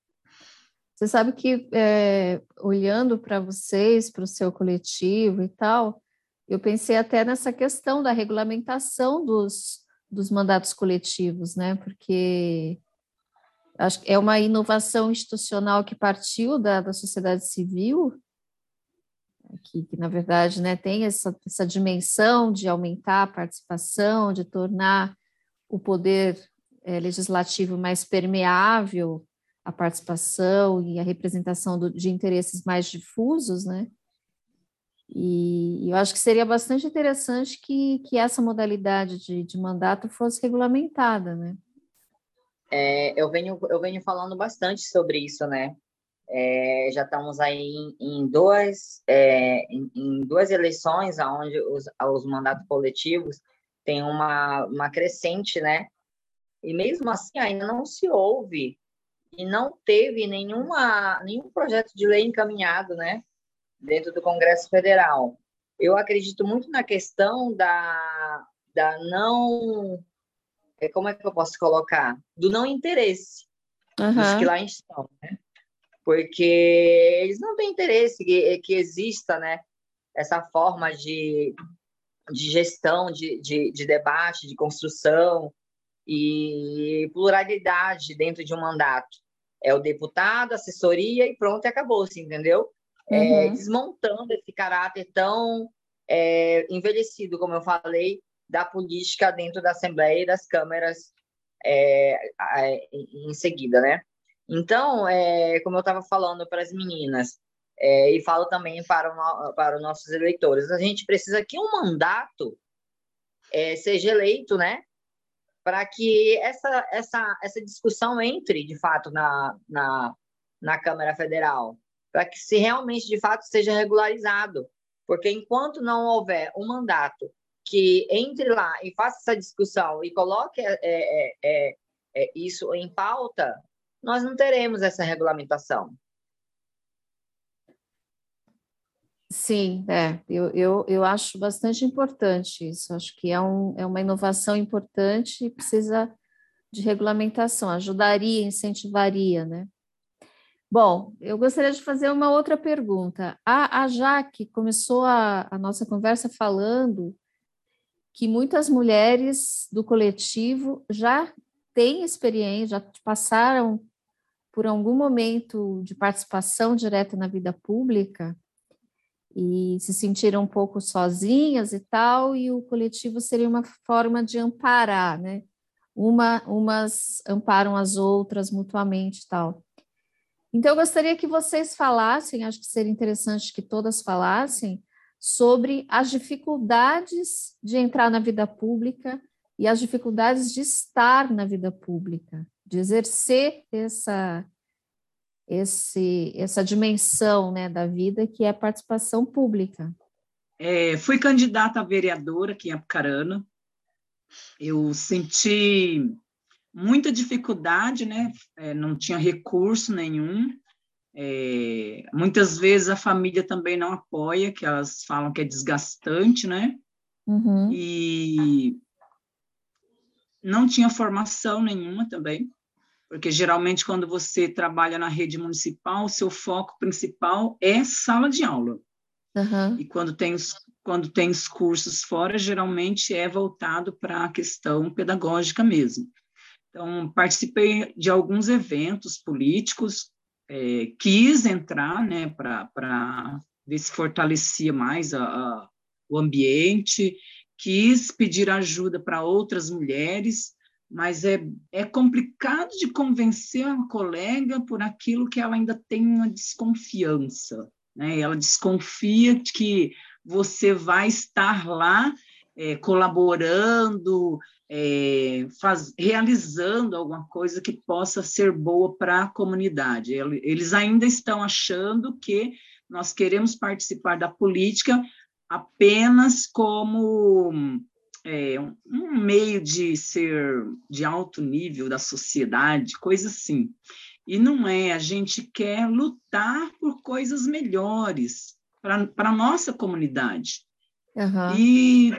Você sabe que, é, olhando para vocês, para o seu coletivo e tal, eu pensei até nessa questão da regulamentação dos, dos mandatos coletivos, né? Porque acho que é uma inovação institucional que partiu da, da sociedade civil que, que na verdade né, tem essa, essa dimensão de aumentar a participação, de tornar o poder é, legislativo mais permeável à participação e à representação do, de interesses mais difusos, né? E, eu acho que seria bastante interessante que, que essa modalidade de, de mandato fosse regulamentada, né? É, eu, venho, eu venho falando bastante sobre isso, né? É, já estamos aí em, em duas, é, em, em, duas eleições onde os, os mandatos coletivos têm uma, uma crescente, né? E mesmo assim ainda não se ouve e não teve nenhuma, nenhum projeto de lei encaminhado, né? Dentro do Congresso Federal. Eu acredito muito na questão da, da não... É, como é que eu posso colocar? Do não interesse uhum. dos que lá estão, né? porque eles não têm interesse que, que exista né, essa forma de, de gestão, de, de, de debate, de construção e pluralidade dentro de um mandato. É o deputado, assessoria e pronto, acabou-se, entendeu? É, uhum. É, desmontando esse caráter tão é, envelhecido, como eu falei, da política dentro da Assembleia e das câmeras é, em seguida, né? Então, é, como eu estava falando para as meninas, é, e falo também para, o, para os nossos eleitores, a gente precisa que um mandato seja eleito, né? Para que essa, essa, essa discussão entre, de fato, na, na, na Câmara Federal, para que se realmente, de fato, seja regularizado. Porque enquanto não houver um mandato que entre lá e faça essa discussão e coloque é, é, é, é isso em pauta, nós não teremos essa regulamentação. Sim, é, eu, eu, eu acho bastante importante isso, acho que é, um, é uma inovação importante e precisa de regulamentação, ajudaria, incentivaria, né? Bom, eu gostaria de fazer uma outra pergunta. A, a Jaque começou a, a nossa conversa falando que muitas mulheres do coletivo já têm experiência, já passaram por algum momento de participação direta na vida pública e se sentiram um pouco sozinhas e tal, e o coletivo seria uma forma de amparar, né? Uma, umas amparam as outras mutuamente e tal. Então, eu gostaria que vocês falassem, acho que seria interessante que todas falassem, sobre as dificuldades de entrar na vida pública e as dificuldades de estar na vida pública de exercer essa, esse, essa dimensão né, da vida que é a participação pública. É, fui candidata a vereadora aqui em Apucarana. Eu senti muita dificuldade, né? É, não tinha recurso nenhum. É, muitas vezes a família também não apoia, que elas falam que é desgastante, né? Uhum. E não tinha formação nenhuma também porque geralmente quando você trabalha na rede municipal, o seu foco principal é sala de aula. Uhum. E quando tem, os, quando tem os cursos fora, geralmente é voltado para a questão pedagógica mesmo. Então, participei de alguns eventos políticos, é, quis entrar né, para ver se fortalecia mais a, a, o ambiente, quis pedir ajuda para outras mulheres, mas é, é complicado de convencer a colega por aquilo que ela ainda tem uma desconfiança. Né? Ela desconfia de que você vai estar lá é, colaborando, é, faz, realizando alguma coisa que possa ser boa para a comunidade. Eles ainda estão achando que nós queremos participar da política apenas como é, um meio de ser de alto nível da sociedade, coisa assim. E não é, a gente quer lutar por coisas melhores para a nossa comunidade. Uhum. E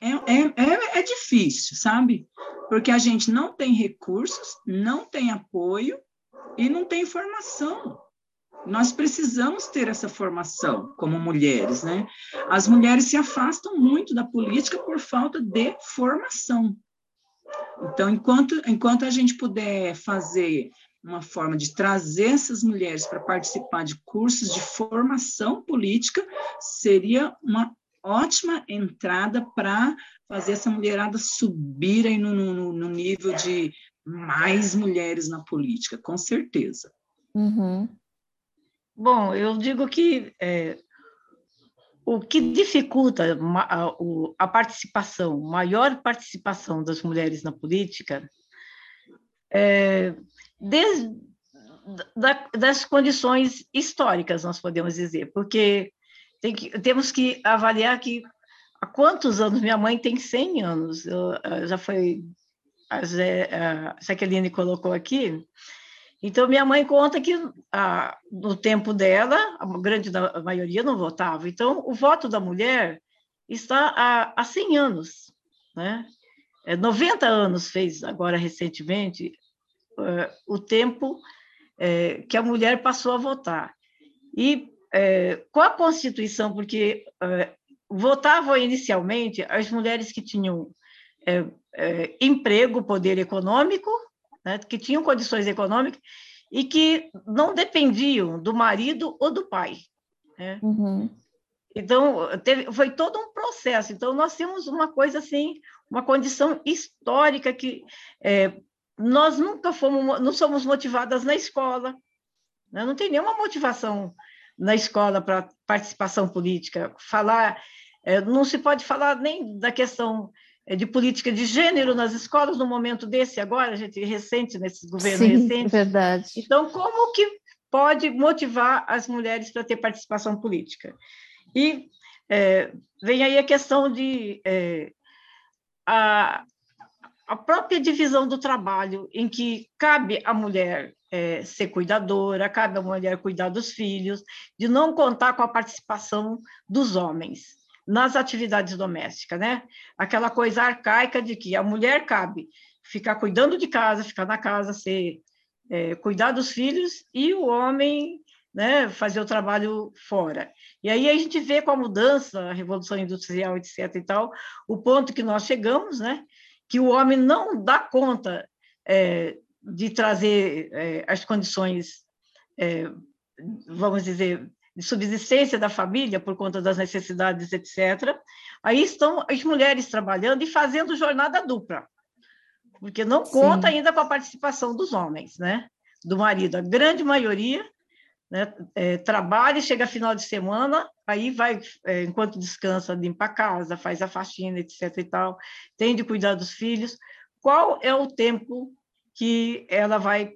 é, é, é, é difícil, sabe? Porque a gente não tem recursos, não tem apoio e não tem formação. Nós precisamos ter essa formação como mulheres, né? As mulheres se afastam muito da política por falta de formação. Então, enquanto, enquanto a gente puder fazer uma forma de trazer essas mulheres para participar de cursos de formação política, seria uma ótima entrada para fazer essa mulherada subir aí no, no, no, nível de mais mulheres na política, com certeza. Uhum. Bom, eu digo que é, o que dificulta a, a participação, maior participação das mulheres na política, é, desde da, das condições históricas, nós podemos dizer, porque tem que, temos que avaliar que há quantos anos minha mãe tem 100 anos, eu, já foi a, Zé, a Jaqueline colocou aqui, então, minha mãe conta que ah, no tempo dela, a grande maioria não votava. Então, o voto da mulher está há, há 100 anos. Né? É, 90 anos fez, agora recentemente, uh, o tempo é, que a mulher passou a votar. E é, com a Constituição, porque votavam inicialmente as mulheres que tinham emprego, poder econômico, né, que tinham condições econômicas e que não dependiam do marido ou do pai. Né? Uhum. Então, teve, foi todo um processo. Então, nós temos uma coisa assim, uma condição histórica que é, nós nunca fomos, não somos motivadas na escola, né? não tem nenhuma motivação na escola para participação política. Falar, é, não se pode falar nem da questão de política de gênero nas escolas no momento desse agora, gente recente nesses governos Sim, recentes. verdade. Então, como que pode motivar as mulheres para ter participação política? E é, vem aí a questão de é, a, a própria divisão do trabalho, em que cabe à mulher é, ser cuidadora, cabe à mulher cuidar dos filhos, de não contar com a participação dos homens nas atividades domésticas, né? Aquela coisa arcaica de que a mulher cabe ficar cuidando de casa, ficar na casa, ser é, cuidar dos filhos e o homem né, fazer o trabalho fora. E aí a gente vê com a mudança, a revolução industrial, etc. e tal, o ponto que nós chegamos, né, que o homem não dá conta é, de trazer é, as condições, é, vamos dizer, de subsistência da família por conta das necessidades, etc. Aí estão as mulheres trabalhando e fazendo jornada dupla, porque não conta Sim. ainda com a participação dos homens, né? Do marido. A grande maioria né? É, trabalha, chega final de semana, aí vai, é, enquanto descansa, limpa a casa, faz a faxina, etc. e tal, tem de cuidar dos filhos. Qual é o tempo que ela vai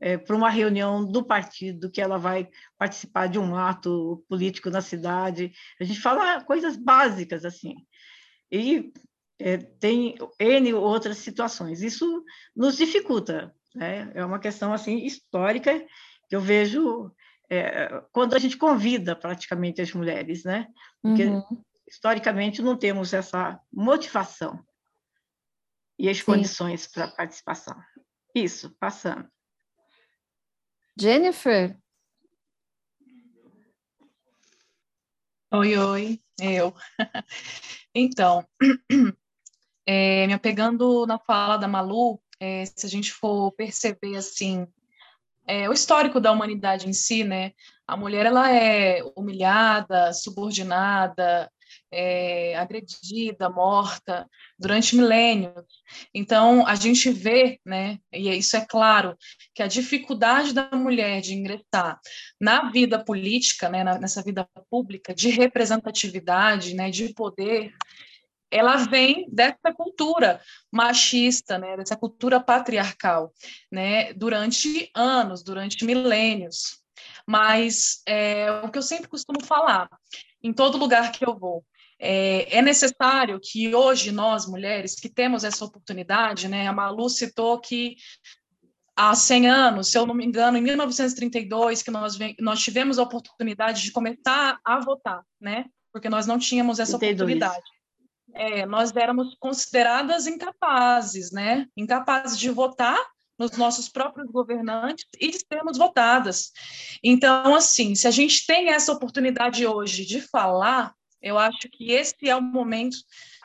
é, para uma reunião do partido, que ela vai participar de um ato político na cidade? A gente fala coisas básicas assim. E é, tem N outras situações. Isso nos dificulta, né? É uma questão assim histórica que eu vejo é, quando a gente convida praticamente as mulheres, né? Porque uhum. historicamente não temos essa motivação e as Sim. condições para participação. Isso, passando. Jennifer. Oi, oi, eu. *laughs* Então, é, *clears throat* me apegando na fala da Malu, é, se a gente for perceber assim é, o histórico da humanidade em si, né? A mulher ela é humilhada, subordinada, é, agredida, morta durante milênios. Então a gente vê, né? E isso é claro que a dificuldade da mulher de ingressar na vida política, né? nessa vida pública de representatividade, né? De poder ela vem dessa cultura machista, né, dessa cultura patriarcal, né, durante anos, durante milênios. Mas é, o que eu sempre costumo falar, em todo lugar que eu vou, é, é, necessário que hoje nós, mulheres, que temos essa oportunidade, né, a Malu citou que há 100 anos, se eu não me engano, em 1932, que nós, nós tivemos a oportunidade de começar a votar, né, porque nós não tínhamos essa 32. oportunidade é, nós éramos consideradas incapazes, né? Incapazes de votar nos nossos próprios governantes e de sermos votadas. Então, assim, se a gente tem essa oportunidade hoje de falar, eu acho que esse é o momento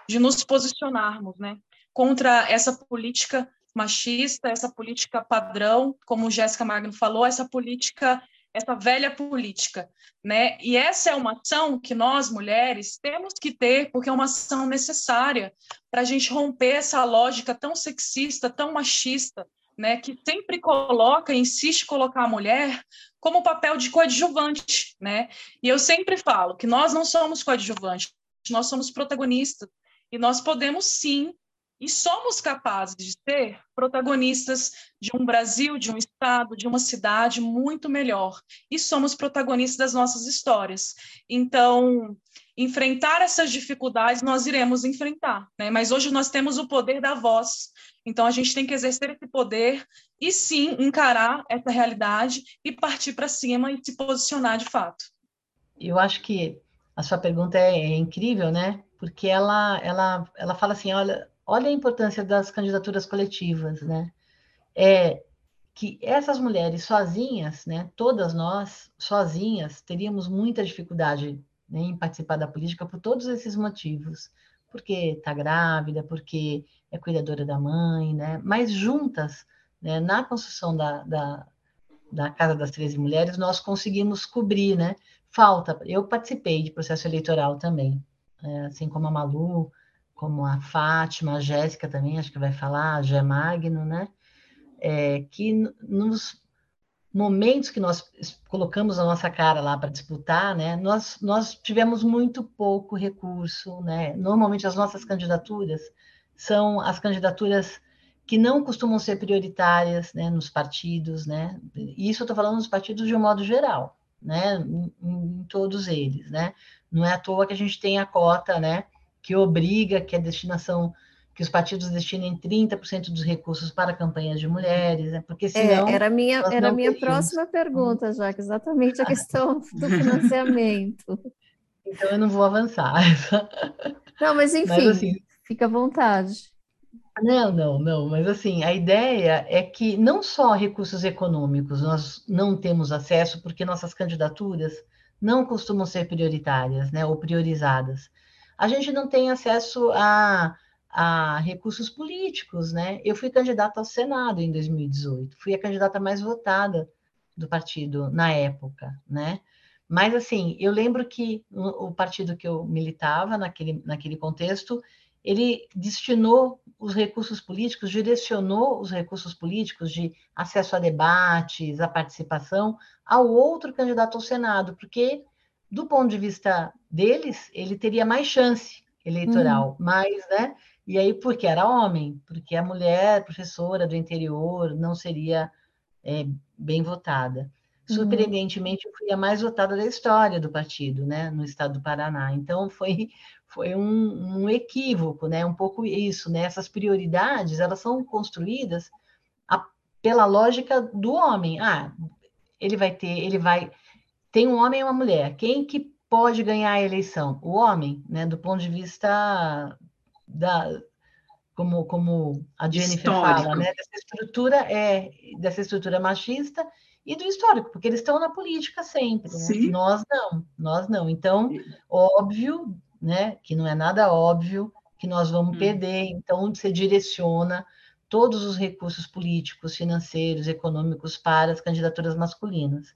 de nos posicionarmos, né? Contra essa política machista, essa política padrão, como Jéssica Magno falou, essa política essa velha política, né? E essa é uma ação que nós mulheres temos que ter, porque é uma ação necessária para a gente romper essa lógica tão sexista, tão machista, né? Que sempre coloca, insiste colocar a mulher como papel de coadjuvante, né? E eu sempre falo que nós não somos coadjuvantes, nós somos protagonistas e nós podemos sim e somos capazes de ser protagonistas de um Brasil, de um estado, de uma cidade muito melhor. E somos protagonistas das nossas histórias. Então, enfrentar essas dificuldades nós iremos enfrentar, né? Mas hoje nós temos o poder da voz. Então a gente tem que exercer esse poder e sim encarar essa realidade e partir para cima e se posicionar de fato. Eu acho que a sua pergunta é, é incrível, né? Porque ela ela ela fala assim, olha, olha a importância das candidaturas coletivas, né? É que essas mulheres sozinhas, né, todas nós sozinhas, teríamos muita dificuldade né, em participar da política por todos esses motivos. Porque está grávida, porque é cuidadora da mãe, né? Mas juntas, né, na construção da, da, da Casa das 13 Mulheres, nós conseguimos cobrir, né? Falta. Eu participei de processo eleitoral também, é, assim como a Malu, como a Fátima, a Jéssica também, acho que vai falar, a Gé Magno, né? É, que nos momentos que nós colocamos a nossa cara lá para disputar, né, nós, nós tivemos muito pouco recurso, né? Normalmente as nossas candidaturas são as candidaturas que não costumam ser prioritárias, né, nos partidos, né? E isso eu estou falando nos partidos de um modo geral, né? Em, em, todos eles, né? Não é à toa que a gente tem a cota, né? que obriga que a destinação que os partidos destinem 30% dos recursos para campanhas de mulheres, né? porque é, senão... É, era minha, era a minha próxima pergunta, já que exatamente a *laughs* questão do financiamento. Então eu não vou avançar. Não, mas *laughs* enfim, mas, assim, fica à vontade. Não, não, não, mas assim, a ideia é que não só recursos econômicos nós não temos acesso, porque nossas candidaturas não costumam ser prioritárias, né, ou priorizadas a gente não tem acesso a, a recursos políticos, né? Eu fui candidata ao Senado em 2018, fui a candidata mais votada do partido na época, né? Mas, assim, eu lembro que o partido que eu militava naquele, naquele contexto, ele destinou os recursos políticos, direcionou os recursos políticos de acesso a debates, a participação, ao outro candidato ao Senado, porque do ponto de vista deles, ele teria mais chance eleitoral, uhum. mas, né? E aí, porque era homem, porque a mulher professora do interior não seria é, bem votada. Uhum. Surpreendentemente, eu fui a mais votada da história do partido, né, no estado do Paraná. Então, foi, foi um, um equívoco, né, um pouco isso, né, essas prioridades, elas são construídas a, pela lógica do homem. Ah, ele vai ter, ele vai tem um homem e uma mulher. Quem que pode ganhar a eleição? O homem, né? Do ponto de vista da como, como a Jennifer histórico. fala, né? Dessa estrutura é dessa estrutura machista e do histórico, porque eles estão na política sempre. Né? Nós não, nós não. Então, óbvio, né? Que não é nada óbvio que nós vamos hum. perder. Então, você direciona todos os recursos políticos, financeiros, econômicos para as candidaturas masculinas.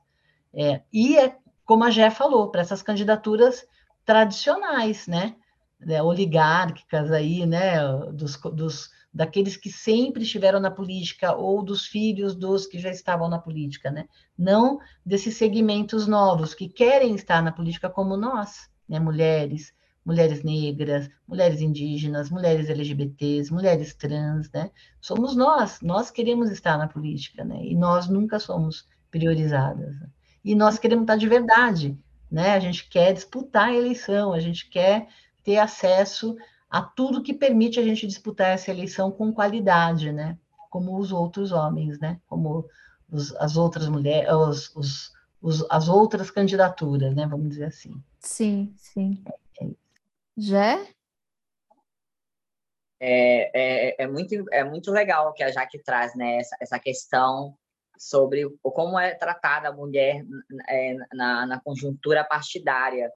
É, e é como a Gé falou, para essas candidaturas tradicionais, né? Né? Oligárquicas aí, né? Dos, dos, daqueles que sempre estiveram na política ou dos filhos dos que já estavam na política, né? Não desses segmentos novos que querem estar na política como nós, né? Mulheres, mulheres negras, mulheres indígenas, mulheres LGBTs, mulheres trans, né? Somos nós, nós queremos estar na política, né? E nós nunca somos priorizadas. Né? e nós queremos estar de verdade, né? A gente quer disputar a eleição, a gente quer ter acesso a tudo que permite a gente disputar essa eleição com qualidade, né? Como os outros homens, né? Como os, as outras mulheres, os, os, os, as outras candidaturas, né? Vamos dizer assim. Sim, sim. Já? É, é, é, muito, é muito legal que a Jaque traz, né? Essa, essa questão sobre como é tratada a mulher é, na, na, conjuntura partidária.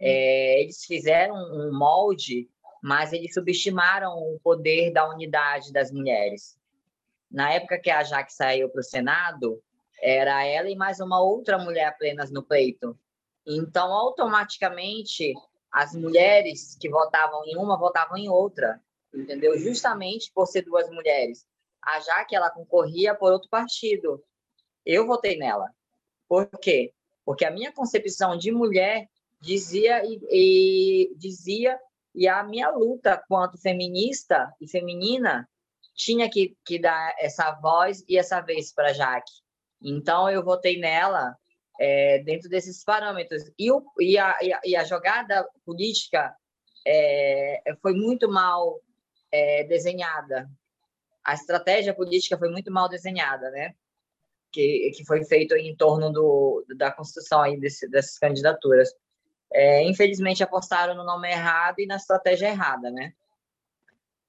É, eles fizeram um molde, mas eles subestimaram o poder da unidade das mulheres. Na época que a Jaque saiu para o Senado, era ela e mais uma outra mulher apenas no pleito. Então, automaticamente, as mulheres que votavam em uma votavam em outra, entendeu? Justamente por ser duas mulheres a Jaque ela concorria por outro partido. Eu votei nela. Por quê? Porque a minha concepção de mulher dizia e, e dizia E a minha luta quanto feminista e feminina tinha que, que dar essa voz e essa vez para Jaque. Então, eu votei nela é, dentro desses parâmetros. E, o, e, a, e, a, e a jogada política é, foi muito mal é, desenhada. A estratégia política foi muito mal desenhada, né? Que, que foi feito em torno do, da construção aí desse, dessas candidaturas. É, infelizmente, apostaram no nome errado e na estratégia errada, né?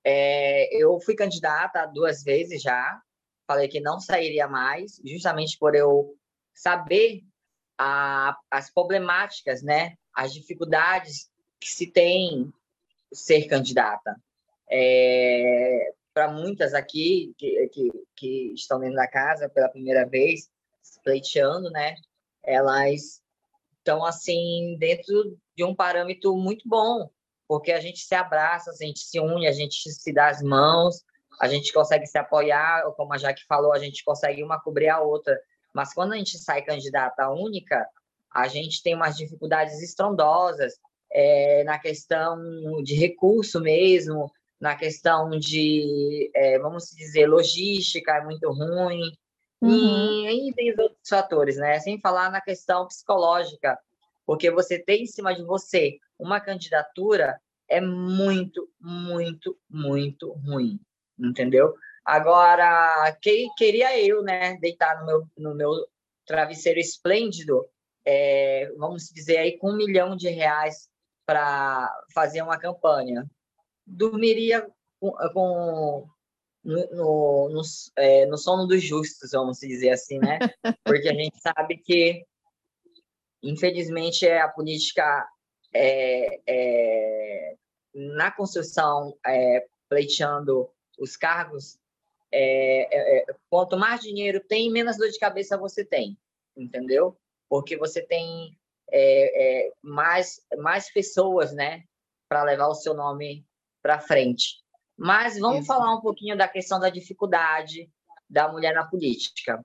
É, eu fui candidata duas vezes já, falei que não sairia mais, justamente por eu saber a, as problemáticas, né? As dificuldades que se tem ser candidata. É, Para muitas aqui que, que, que, estão dentro da casa pela primeira vez, pleiteando, né? Elas estão, assim, dentro de um parâmetro muito bom, porque a gente se abraça, a gente se une, a gente se dá as mãos, a gente consegue se apoiar, como a Jaque falou, a gente consegue uma cobrir a outra. Mas quando a gente sai candidata única, a gente tem umas dificuldades estrondosas, é, na questão de recurso mesmo, na questão de, é, vamos dizer, logística é muito ruim, uhum. e, tem outros fatores, né? Sem falar na questão psicológica, porque você tem em cima de você uma candidatura é muito, muito, muito ruim, entendeu? Agora, que queria eu, né, deitar no meu, no meu travesseiro esplêndido, é, vamos dizer aí, com um milhão de reais para fazer uma campanha. Dormiria com, com no, no, no, é, no, sono dos justos, vamos dizer assim, né? *laughs* Porque a gente sabe que, infelizmente, é a política é, é, na construção, é, pleiteando os cargos, é, é, quanto mais dinheiro tem, menos dor de cabeça você tem, entendeu? Porque você tem é, é, mais, mais pessoas, né, para levar o seu nome para frente. Mas vamos Isso. falar um pouquinho da questão da dificuldade da mulher na política.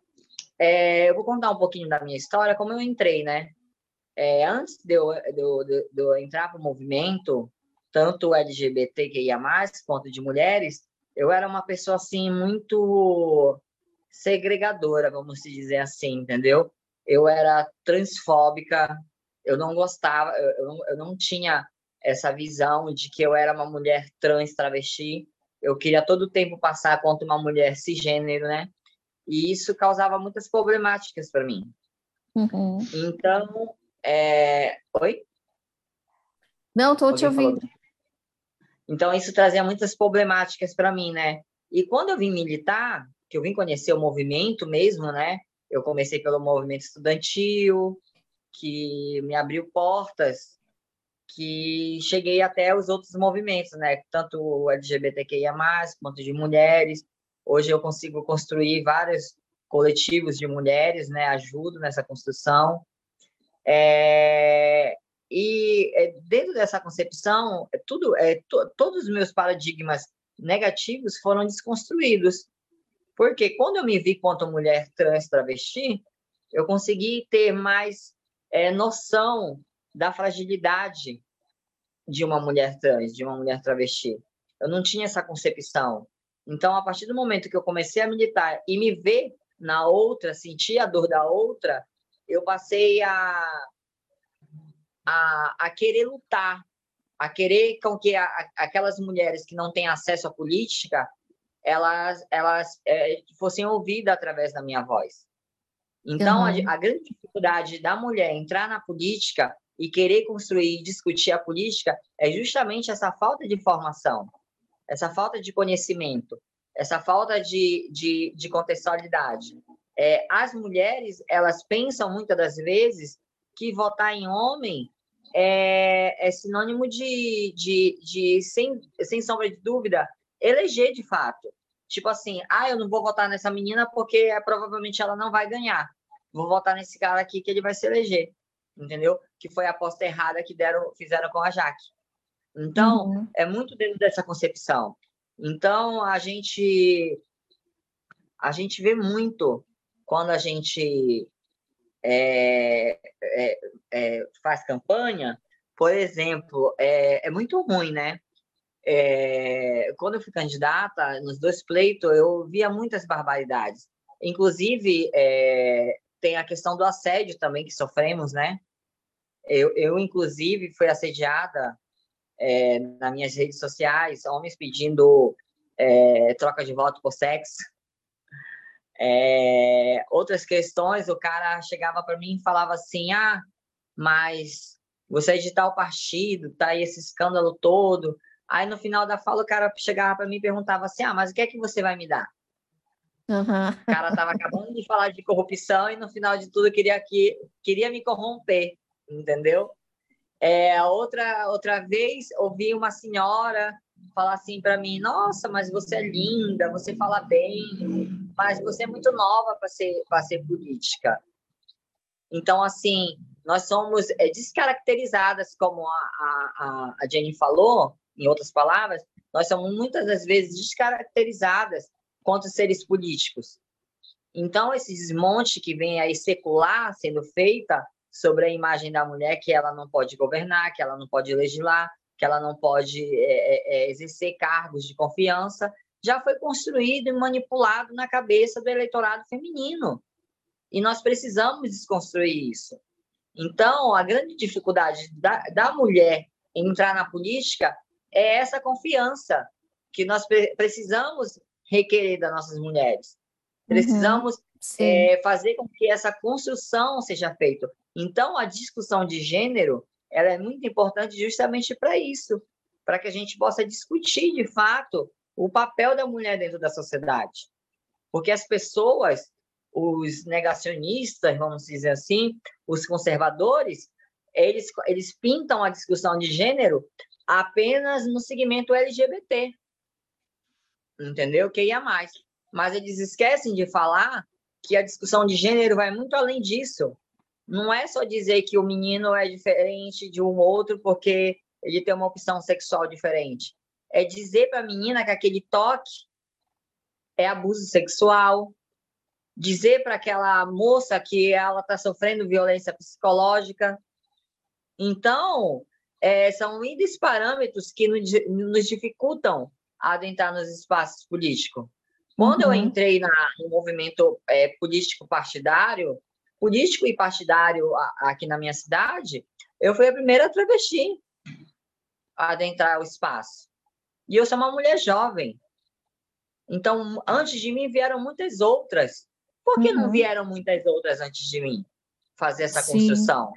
É, eu vou contar um pouquinho da minha história, como eu entrei, né? É, antes de eu, de eu, de eu entrar para o movimento, tanto LGBTQIA+, quanto de mulheres, eu era uma pessoa, assim, muito segregadora, vamos dizer assim, entendeu? Eu era transfóbica, eu não gostava, eu não, eu não tinha essa visão de que eu era uma mulher trans travesti. Eu queria todo o tempo passar contra uma mulher cisgênero, né? E isso causava muitas problemáticas para mim. Uhum. Então, é... oi? Não, estou te ouvindo. Falou? Então, isso trazia muitas problemáticas para mim, né? E quando eu vim militar, que eu vim conhecer o movimento mesmo, né? Eu comecei pelo movimento estudantil, que me abriu portas que cheguei até os outros movimentos, né? Tanto LGBTQIA+, quanto de mulheres. Hoje eu consigo construir vários coletivos de mulheres, né? Ajudo nessa construção. É... E é, dentro dessa concepção, é tudo, é, to, todos os meus paradigmas negativos foram desconstruídos. Porque quando eu me vi quanto mulher trans travesti, eu consegui ter mais é, noção da fragilidade de uma mulher trans, de uma mulher travesti. Eu não tinha essa concepção. Então, a partir do momento que eu comecei a militar e me ver na outra, sentir a dor da outra, eu passei a, a, a querer lutar, a querer com que a, aquelas mulheres que não têm acesso à política, elas, elas é, fossem ouvidas através da minha voz. Então, uhum. a, a, grande dificuldade da mulher entrar na política e querer construir e discutir a política é justamente essa falta de formação, essa falta de conhecimento, essa falta de, de, de contextualidade. É, as mulheres, elas pensam muitas das vezes que votar em homem é, é sinônimo de, de, de sem, sem sombra de dúvida, eleger de fato. Tipo assim, ah, eu não vou votar nessa menina porque é, provavelmente ela não vai ganhar vou votar nesse cara aqui que ele vai se eleger, entendeu? Que foi a aposta errada que deram, fizeram com a Jaque. Então, uhum. é muito dentro dessa concepção. Então, a gente a gente vê muito quando a gente é, é, é, faz campanha, por exemplo, é, é muito ruim, né? É, quando eu fui candidata, nos dois pleitos, eu via muitas barbaridades. Inclusive, é, tem a questão do assédio também que sofremos, né? Eu, eu inclusive, fui assediada é, nas minhas redes sociais, homens pedindo é, troca de voto por sexo. É, outras questões, o cara chegava para mim e falava assim: ah, mas você é de tal partido, tá aí esse escândalo todo. Aí no final da fala o cara chegava para mim e perguntava assim: ah, mas o que é que você vai me dar? Uhum. O cara estava acabando de falar de corrupção e no final de tudo queria que queria me corromper, entendeu? É, outra outra vez ouvi uma senhora falar assim para mim: Nossa, mas você é linda, você fala bem, mas você é muito nova para ser para ser política. Então assim nós somos é, descaracterizadas, como a, a, a Jenny falou, em outras palavras, nós somos muitas das vezes descaracterizadas contra seres políticos. Então, esse desmonte que vem aí secular sendo feita sobre a imagem da mulher, que ela não pode governar, que ela não pode legislar, que ela não pode é, é, é, exercer cargos de confiança, já foi construído e manipulado na cabeça do eleitorado feminino. E nós precisamos desconstruir isso. Então, a grande dificuldade da, da mulher entrar na política é essa confiança que nós precisamos requerer das nossas mulheres. Precisamos uhum, é, fazer com que essa construção seja feita. Então, a discussão de gênero ela é muito importante justamente para isso, para que a gente possa discutir de fato o papel da mulher dentro da sociedade. Porque as pessoas, os negacionistas, vamos dizer assim, os conservadores, eles, eles pintam a discussão de gênero apenas no segmento LGBT entendeu? Que ia mais. Mas eles esquecem de falar que a discussão de gênero vai muito além disso. Não é só dizer que o menino é diferente de um outro porque ele tem uma opção sexual diferente. É dizer para a menina que aquele toque é abuso sexual, dizer para aquela moça que ela está sofrendo violência psicológica. Então, é, são esses parâmetros que nos dificultam adentrar nos espaços políticos. Quando uhum. eu entrei na, no movimento é, político partidário, político e partidário aqui na minha cidade, eu fui a primeira travesti a adentrar o espaço. E eu sou uma mulher jovem. Então, antes de mim vieram muitas outras. Por que uhum. não vieram muitas outras antes de mim fazer essa Sim. construção?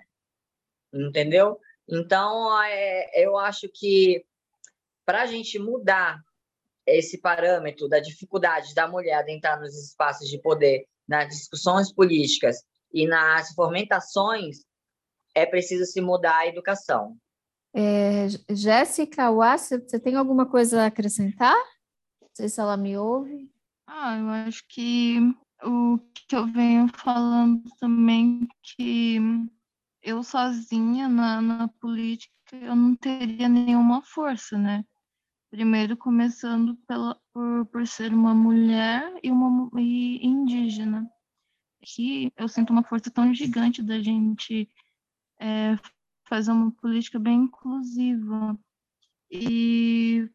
Entendeu? Então, é, eu acho que para a gente mudar esse parâmetro da dificuldade da mulher entrar nos espaços de poder, nas discussões políticas e nas fomentações, é preciso se mudar a educação. É, Jéssica, você tem alguma coisa a acrescentar? Não sei se ela me ouve. Ah, eu acho que o que eu venho falando também que eu sozinha na, na política eu não teria nenhuma força, né? Primeiro, começando pela, por, por ser uma mulher e uma e indígena, que eu sinto uma força tão gigante da gente é, fazer uma política bem inclusiva. E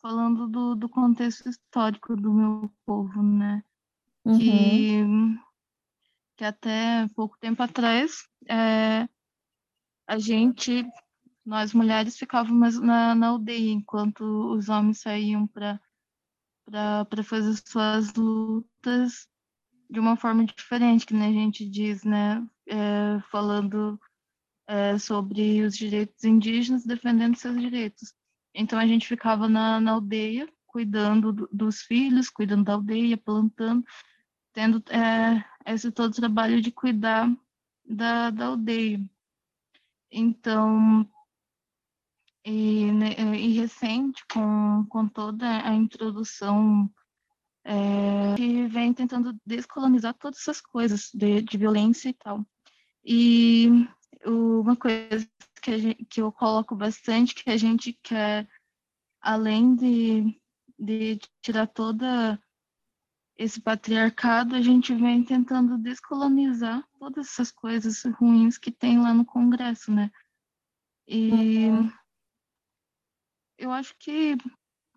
falando do, do contexto histórico do meu povo, né? Uhum. Que, que até pouco tempo atrás é, a gente nós mulheres ficávamos na, na aldeia, enquanto os homens saíam para fazer suas lutas de uma forma diferente, que né, a gente diz, né, é, falando é, sobre os direitos indígenas, defendendo seus direitos. Então a gente ficava na, na aldeia, cuidando do, dos filhos, cuidando da aldeia, plantando, tendo é, esse todo trabalho de cuidar da, da aldeia. Então, e, né, e recente, com, com toda a introdução é, que vem tentando descolonizar todas essas coisas de, de violência e tal. E uma coisa que, gente, que eu coloco bastante, que a gente quer, além de, de tirar toda esse patriarcado, a gente vem tentando descolonizar todas essas coisas ruins que tem lá no Congresso, né? E uhum. eu acho que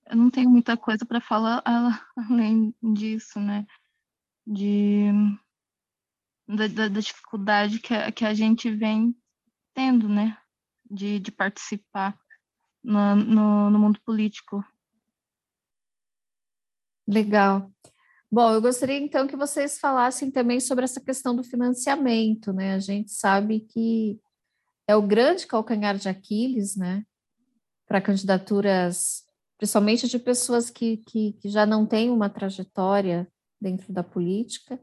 eu não tenho muita coisa para falar *laughs* além disso, né? De da, da, da dificuldade que a, que a gente vem tendo, né? De, de participar no, no, no mundo político. Legal. Bom, eu gostaria então que vocês falassem também sobre essa questão do financiamento, né? A gente sabe que é o grande calcanhar de Aquiles, né? Para candidaturas, principalmente de pessoas que, que, que já não têm uma trajetória dentro da política,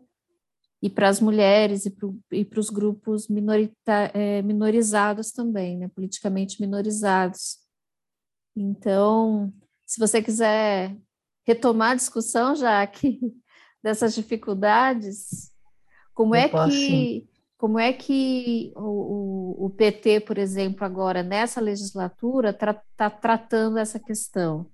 e para as mulheres e para os grupos minorita, é, minorizados também, né? Politicamente minorizados. Então, se você quiser retomar a discussão, já que *laughs* dessas dificuldades, como Eu é posso, que sim. Como é que o, o, PT, por exemplo, agora nessa legislatura está tra, tratando essa questão?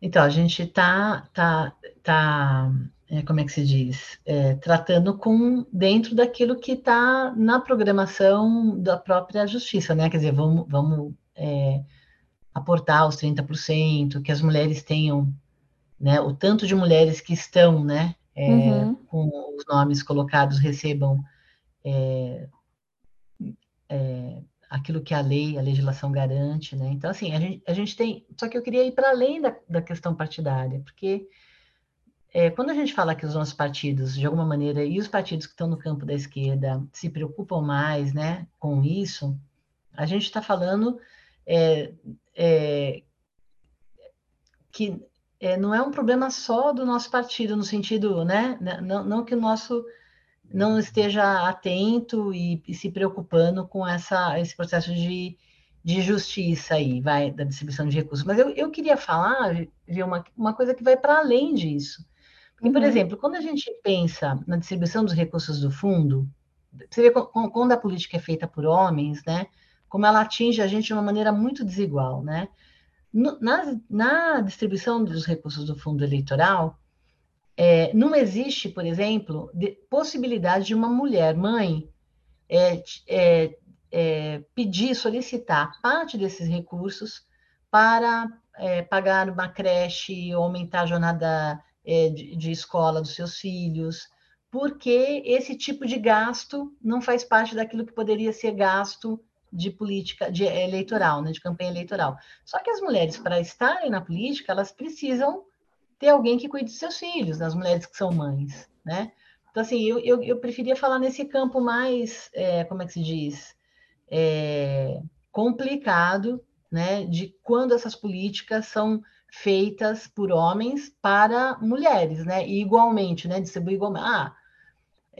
Então, a gente está tá, tá, é, como é que se diz, é, tratando com dentro daquilo que está na programação da própria justiça, né? Quer dizer, vamos, vamos é, aportar os 30%, que as mulheres tenham, né, o tanto de mulheres que estão, né, é, uhum. com os nomes colocados recebam é, é, aquilo que a lei, a legislação garante, né? Então, assim, a gente, a gente tem. Só que eu queria ir para além da, da questão partidária, porque é, quando a gente fala que os nossos partidos, de alguma maneira, e os partidos que estão no campo da esquerda se preocupam mais, né, com isso, a gente está falando é, é, que é, não é um problema só do nosso partido, no sentido, né? Não, não que o nosso não esteja atento e, e, se preocupando com essa, esse processo de, de justiça aí, vai, da distribuição de recursos. Mas eu, eu queria falar, ver uma, uma coisa que vai para além disso. Porque, uhum. por exemplo, quando a gente pensa na distribuição dos recursos do fundo, você vê quando a política é feita por homens, né? como ela atinge a gente de uma maneira muito desigual, né? Na, na distribuição dos recursos do fundo eleitoral, é, não existe, por exemplo, de, possibilidade de uma mulher, mãe, é, é, é pedir, solicitar parte desses recursos para é, pagar uma creche, aumentar a jornada é, de, de escola dos seus filhos, porque esse tipo de gasto não faz parte daquilo que poderia ser gasto de política de eleitoral, né, de campanha eleitoral. Só que as mulheres, para estarem na política, elas precisam ter alguém que cuide dos seus filhos, as mulheres que são mães, né? Então, assim, eu, eu, eu preferia falar nesse campo mais, é, como é que se diz, é, complicado, né, de quando essas políticas são feitas por homens para mulheres, né, e igualmente, né, distribuir igualmente. Ah,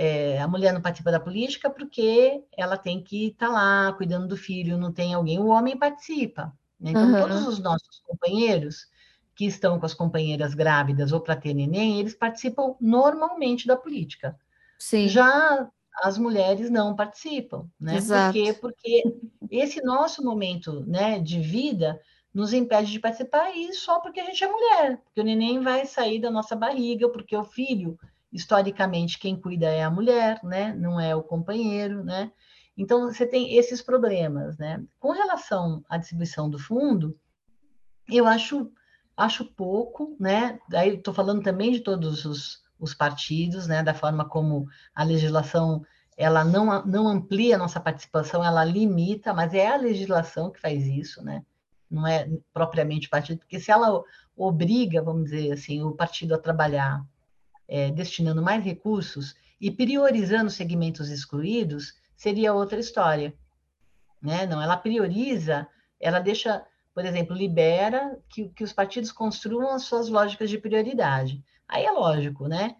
é, a mulher não participa da política porque ela tem que estar tá lá cuidando do filho, não tem alguém, o homem participa. Né? Então, uhum. todos os nossos companheiros que estão com as companheiras grávidas ou para ter neném, eles participam normalmente da política. Sim. Já as mulheres não participam, né? Exato. Por quê? Porque esse nosso momento né, de vida nos impede de participar e só porque a gente é mulher, porque o neném vai sair da nossa barriga, porque o filho historicamente quem cuida é a mulher, né? Não é o companheiro, né? Então você tem esses problemas, né? Com relação à distribuição do fundo, eu acho acho pouco, né? Daí estou falando também de todos os, os partidos, né? Da forma como a legislação ela não, não amplia a nossa participação, ela limita, mas é a legislação que faz isso, né? Não é propriamente o partido, porque se ela obriga, vamos dizer assim, o partido a trabalhar é, destinando mais recursos e priorizando segmentos excluídos, seria outra história. Né? Não, ela prioriza, ela deixa, por exemplo, libera que, que os partidos construam as suas lógicas de prioridade. Aí é lógico, né?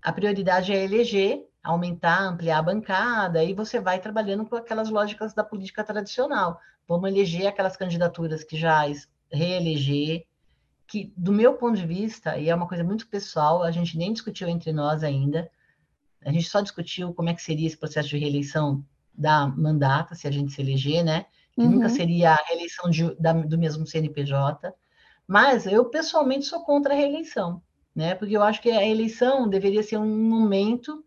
A prioridade é eleger, aumentar, ampliar a bancada, e você vai trabalhando com aquelas lógicas da política tradicional. Vamos eleger aquelas candidaturas que já reeleger, que, do meu ponto de vista, e é uma coisa muito pessoal, a gente nem discutiu entre nós ainda, a gente só discutiu como é que seria esse processo de reeleição da mandata, se a gente se eleger, né? Que uhum. nunca seria a reeleição de, da, do mesmo CNPJ. Mas eu, pessoalmente, sou contra a reeleição, né? Porque eu acho que a eleição deveria ser um momento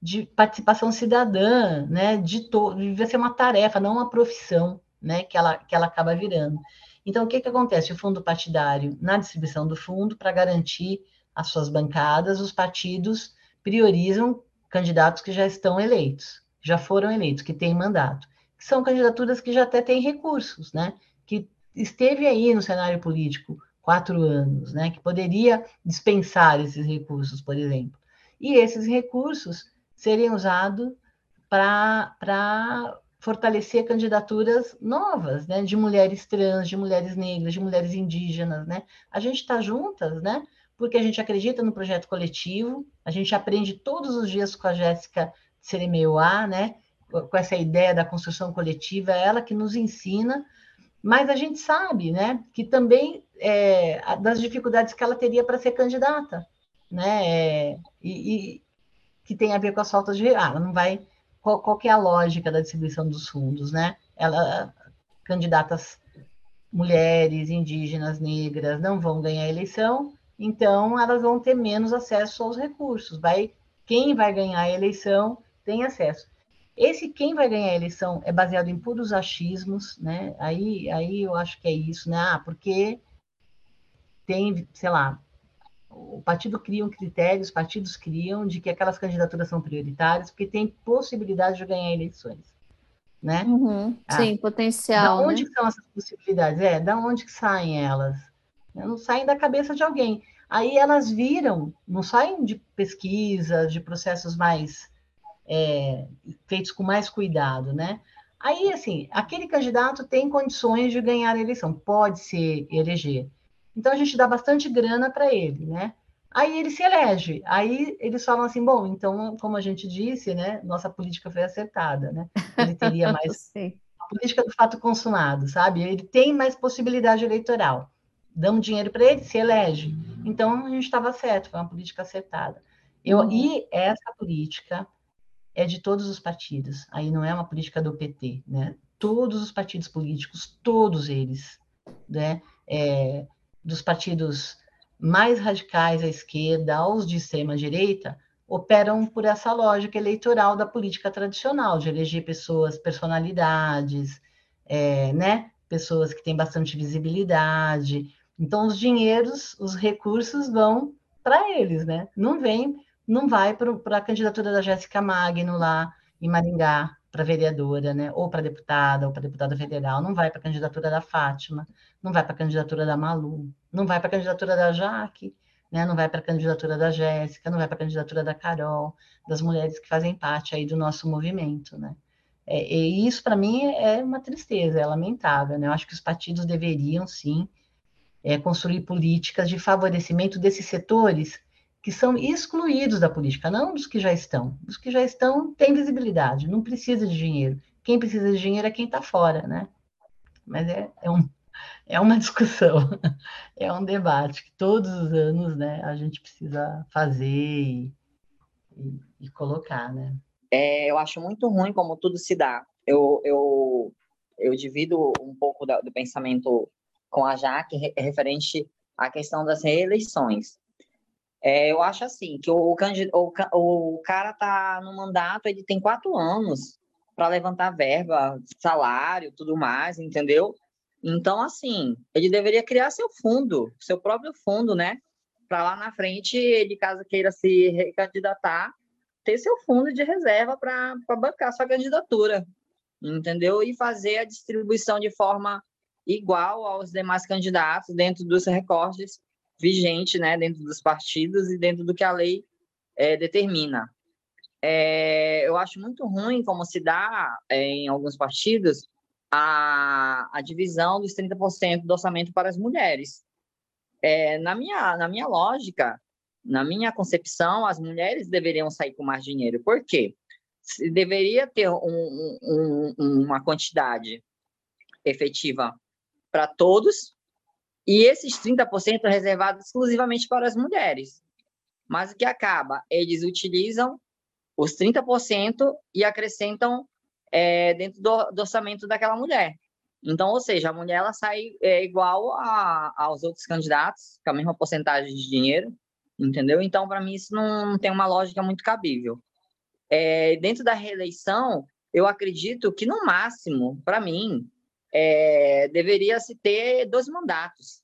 de participação cidadã, né? De todo, devia ser uma tarefa, não uma profissão, né? Que ela, que ela acaba virando. Então, o que, que acontece? O fundo partidário, na distribuição do fundo, para garantir as suas bancadas, os partidos priorizam candidatos que já estão eleitos, já foram eleitos, que têm mandato, são candidaturas que já até têm recursos, né? Que esteve aí no cenário político quatro anos, né? Que poderia dispensar esses recursos, por exemplo. E esses recursos serem usados para fortalecer candidaturas novas, né, de mulheres trans, de mulheres negras, de mulheres indígenas, né? A gente está juntas, né? Porque a gente acredita no projeto coletivo, a gente aprende todos os dias com a Jéssica Seremeuá, né? Com essa ideia da construção coletiva, é ela que nos ensina, mas a gente sabe, né, que também é, das dificuldades que ela teria para ser candidata, né? É, e, e, que tem a ver com as faltas de. Ah, ela não vai. Qual, qual é a lógica da distribuição dos fundos, né? Ela, candidatas mulheres, indígenas, negras não vão ganhar eleição, então elas vão ter menos acesso aos recursos. Vai, quem vai ganhar a eleição tem acesso. Esse quem vai ganhar a eleição é baseado em puros achismos, né? Aí, aí eu acho que é isso, né? Ah, porque tem, sei lá, o partido cria um critério, os partidos criam de que aquelas candidaturas são prioritárias, porque tem possibilidade de ganhar eleições. Né? Uhum, ah, sim, potencial. Da onde né? são essas possibilidades? É, da onde que saem elas? Não saem da cabeça de alguém. Aí elas viram, não saem de pesquisas, de processos mais é, feitos com mais cuidado, né? Aí, assim, aquele candidato tem condições de ganhar a eleição, pode ser eleger. Então a gente dá bastante grana para ele, né? Aí ele se elege. Aí eles falam assim, bom, então, como a gente disse, né, nossa política foi acertada, né? Ele teria *laughs* mais a política do fato consumado, sabe? Ele tem mais possibilidade eleitoral. Damos dinheiro para ele, se elege. Então a gente estava certo, foi uma política acertada. Eu, uhum. E essa política é de todos os partidos. Aí não é uma política do PT, né? Todos os partidos políticos, todos eles, né? É, dos partidos mais radicais à esquerda aos de extrema-direita operam por essa lógica eleitoral da política tradicional, de eleger pessoas, personalidades, é, né? pessoas que têm bastante visibilidade. Então, os dinheiros, os recursos vão para eles, né? Não vem, não vai para a candidatura da Jéssica Magno lá em Maringá, para vereadora, né? Ou para deputada, ou para deputada federal, não vai para a candidatura da Fátima, não vai para a candidatura da Malu, não vai para a candidatura da Jaque, né? não vai para a candidatura da Jéssica, não vai para a candidatura da Carol, das mulheres que fazem parte aí do nosso movimento, né? É, e isso, para mim, é uma tristeza, é lamentável, né? Eu acho que os partidos deveriam, sim, é, construir políticas de favorecimento desses setores que são excluídos da política, não dos que já estão. Os que já estão têm visibilidade, não precisa de dinheiro. Quem precisa de dinheiro é quem está fora, né? Mas é, é um, *laughs* é uma discussão, *laughs* é um debate que todos os anos né, a gente precisa fazer e, e, e colocar, né? É, eu acho muito ruim como tudo se dá. Eu, eu, eu divido um pouco da, do pensamento com a Jaque referente à questão das reeleições. É, eu acho assim, que o, o, o cara está no mandato, ele tem quatro anos para levantar verba, salário, tudo mais, entendeu? Então, assim, ele deveria criar seu fundo, seu próprio fundo, né? Para lá na frente, ele, caso queira se recandidatar, ter seu fundo de reserva para bancar sua candidatura, entendeu? E fazer a distribuição de forma igual aos demais candidatos dentro dos recortes vigentes, né? Dentro dos partidos e dentro do que a lei é, determina. É, eu acho muito ruim como se dá é, em alguns partidos a, a divisão dos 30% do orçamento para as mulheres. É, na, minha, na minha lógica, na minha concepção, as mulheres deveriam sair com mais dinheiro. Por quê? Deveria ter um, um, uma quantidade efetiva para todos e esses 30% reservados exclusivamente para as mulheres. Mas o que acaba? Eles utilizam os 30% e acrescentam é, dentro do, do, orçamento daquela mulher. Então, ou seja, a mulher ela sai é, igual a, aos outros candidatos, com a mesma porcentagem de dinheiro, entendeu? Então, para mim, isso não, não, tem uma lógica muito cabível. É, dentro da reeleição, eu acredito que, no máximo, para mim, é, deveria se ter dois mandatos.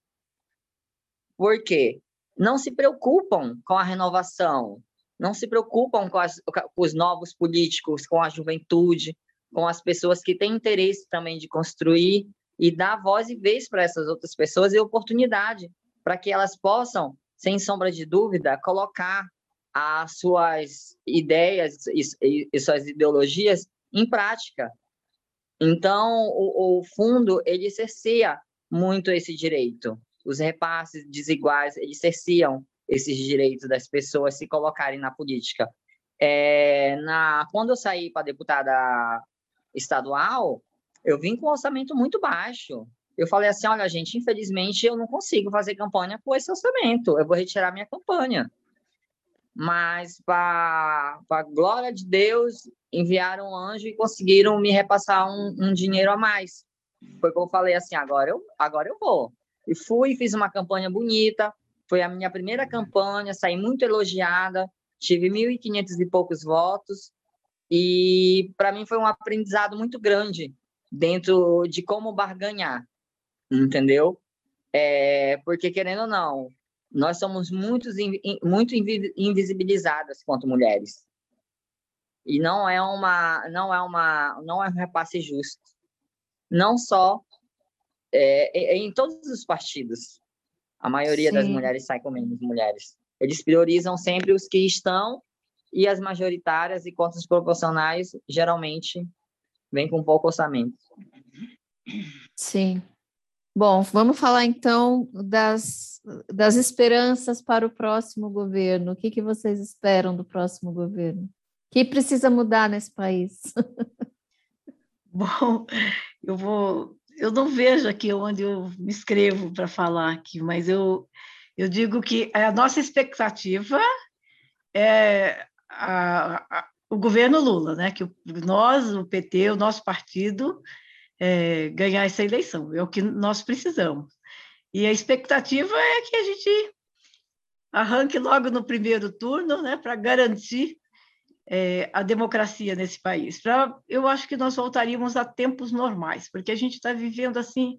Por quê? Não se preocupam com a renovação, não se preocupam com, as, com os novos políticos, com a juventude, com as pessoas que têm interesse também de construir e dar voz e vez para essas outras pessoas e oportunidade para que elas possam, sem sombra de dúvida, colocar as suas ideias e, e suas ideologias em prática. Então, o, o fundo, ele cerceia muito esse direito. Os repasses desiguais, eles cerciam esses direitos das pessoas se colocarem na política. É, na, quando eu saí para deputada estadual, eu vim com um orçamento muito baixo. Eu falei assim: olha, gente, infelizmente eu não consigo fazer campanha com esse orçamento, eu vou retirar minha campanha. Mas, para a glória de Deus, enviaram um anjo e conseguiram me repassar um, um dinheiro a mais. Foi como eu falei assim: agora eu, agora eu vou. E fui, fiz uma campanha bonita, foi a minha primeira campanha, saí muito elogiada, tive 1.500 e poucos votos, e para mim foi um aprendizado muito grande dentro de como barganhar, entendeu? É, porque, querendo ou não, nós somos muito, muito invisibilizadas quanto mulheres. E não é uma não é uma não é um repasse justo. Não só é, é, é em todos os partidos. A maioria Sim. das mulheres sai com menos mulheres. Eles priorizam sempre os que estão e as majoritárias e cotas proporcionais geralmente vêm com pouco orçamento. Sim. Bom, vamos falar então das, das esperanças para o próximo governo. O que, que vocês esperam do próximo governo? O que precisa mudar nesse país? *laughs* Bom, eu vou. Eu não vejo aqui onde eu me inscrevo para falar aqui, mas eu, eu digo que a nossa expectativa é a, a, o governo Lula, né? Que nós, o PT, o nosso partido, é, ganhar essa eleição. É o que nós precisamos. E a expectativa é que a gente arranque logo no primeiro turno, né? Para garantir é, a democracia nesse país. Pra, eu acho que nós voltaríamos a tempos normais, porque a gente está vivendo assim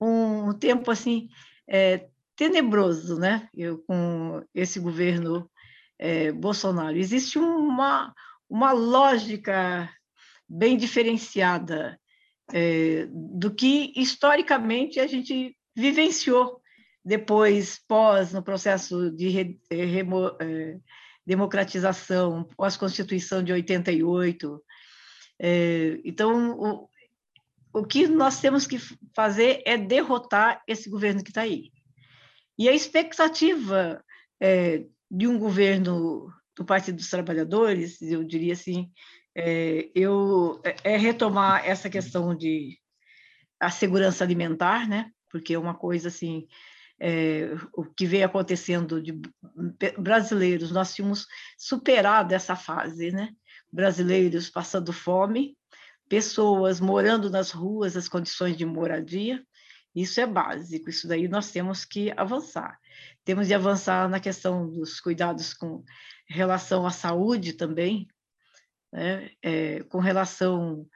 um tempo assim é, tenebroso, né? Eu, com esse governo é, Bolsonaro. Existe uma, uma lógica bem diferenciada é, do que historicamente a gente vivenciou depois, pós, no processo de re, é, remo, é, democratização, pós-constituição de 88. É, então, o, o que nós temos que fazer é derrotar esse governo que está aí. E a expectativa é, de um governo do Partido dos Trabalhadores, eu diria assim, é, eu, é, é retomar essa questão de a segurança alimentar, né? Porque é uma coisa assim, é, o que vem acontecendo de brasileiros, nós tínhamos superado essa fase, né? Brasileiros passando fome, pessoas morando nas ruas, as condições de moradia, isso é básico, isso daí nós temos que avançar. Temos de avançar na questão dos cuidados com relação à saúde também, né? é, com relação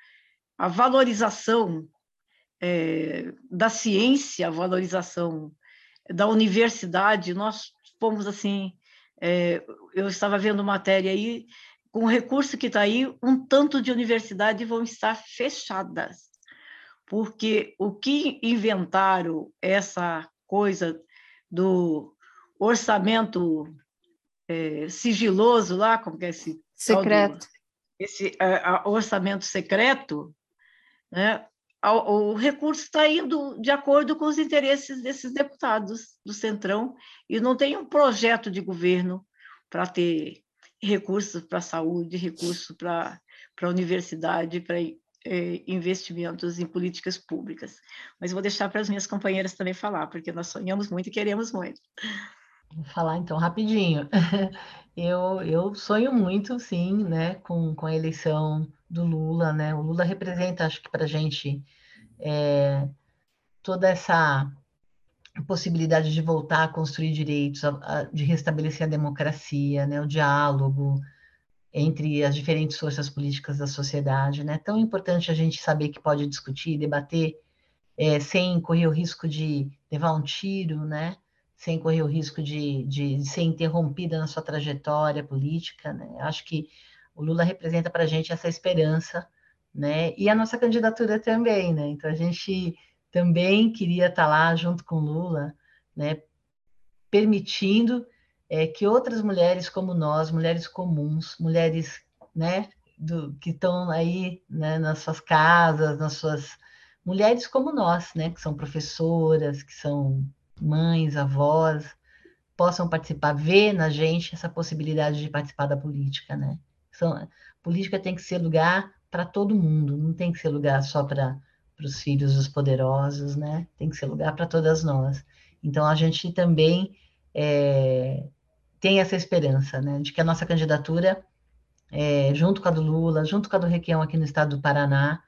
à valorização é, da ciência, a valorização da universidade. Nós fomos assim, é, eu estava vendo matéria aí, com o recurso que está aí, um tanto de universidades vão estar fechadas porque o que inventaram essa coisa do orçamento é, sigiloso lá, como que é esse secreto, esse é, orçamento secreto, né? O, o recurso está indo de acordo com os interesses desses deputados do Centrão e não tem um projeto de governo para ter recursos para a saúde, recursos para a universidade, para é, investimentos em políticas públicas. Mas vou deixar para as minhas companheiras também falar, porque nós sonhamos muito e queremos muito. Vou falar então rapidinho. *laughs* Eu, eu sonho muito, sim, né, com, com a eleição do Lula, né? O Lula representa, acho que para a gente, é, toda essa possibilidade de voltar a construir direitos, a, a, de restabelecer a democracia, né, o diálogo, entre as diferentes forças políticas da sociedade, né? Tão importante a gente saber que pode discutir, debater, é, sem correr o risco de levar um tiro, né? Sem correr o risco de, de ser interrompida na sua trajetória política, né? Acho que o Lula representa para a gente essa esperança, né? E a nossa candidatura também, né? Então a gente também queria estar tá lá junto com Lula, né? Permitindo é, que outras mulheres como nós, mulheres comuns, mulheres né, do, que estão aí né, nas suas casas, nas suas mulheres como nós, né, que são professoras, que são mães, avós, possam participar, ver na gente essa possibilidade de participar da política, né? São, política tem que ser lugar para todo mundo, não tem que ser lugar só para os filhos dos poderosos, né? Tem que ser lugar para todas nós. Então a gente também é, tem essa esperança, né, de que a nossa candidatura, é, junto com a do Lula, junto com a do Requião aqui no estado do Paraná,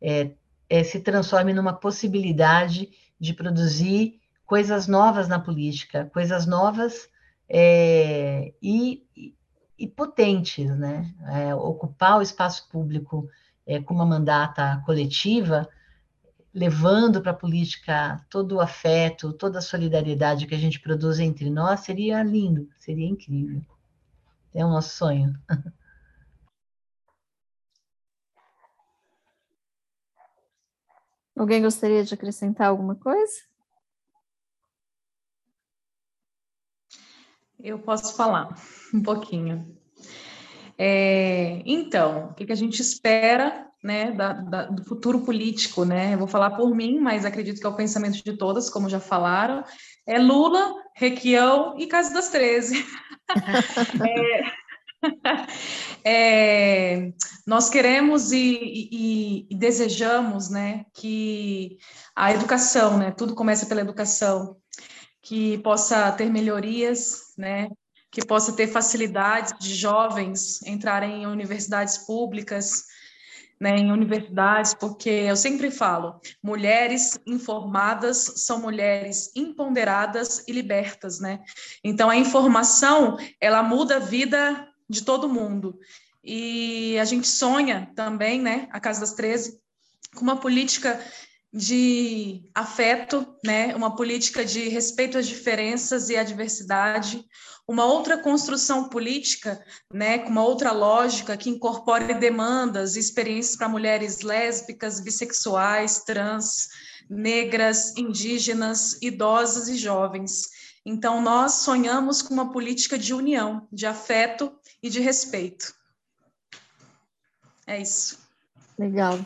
é, é, se transforme numa possibilidade de produzir coisas novas na política, coisas novas é, e, e, potentes, né? É, ocupar o espaço público é, com uma mandata coletiva levando para a política todo o afeto, toda a solidariedade que a gente produz entre nós, seria lindo, seria incrível. É o nosso sonho. Alguém gostaria de acrescentar alguma coisa? Eu posso falar um pouquinho. É, então, o que, que a gente espera né, da, da, do futuro político, né? Eu vou falar por mim, mas acredito que é o pensamento de todas, como já falaram. É Lula, Requião e Casa das Treze. *laughs* é, *laughs* é, nós queremos e, e, e, desejamos, né, que a educação, né, tudo começa pela educação, que possa ter melhorias, né, que possa ter facilidades de jovens entrarem em universidades públicas, né, em universidades, porque eu sempre falo, mulheres informadas são mulheres empoderadas e libertas, né? Então a informação, ela muda a vida de todo mundo. E a gente sonha também, né, a Casa das 13, com uma política de afeto, né, uma política de respeito às diferenças e à diversidade, uma outra construção política, né, com uma outra lógica que incorpore demandas e experiências para mulheres lésbicas, bissexuais, trans, negras, indígenas, idosas e jovens. Então, nós sonhamos com uma política de união, de afeto e de respeito. É isso. Legal.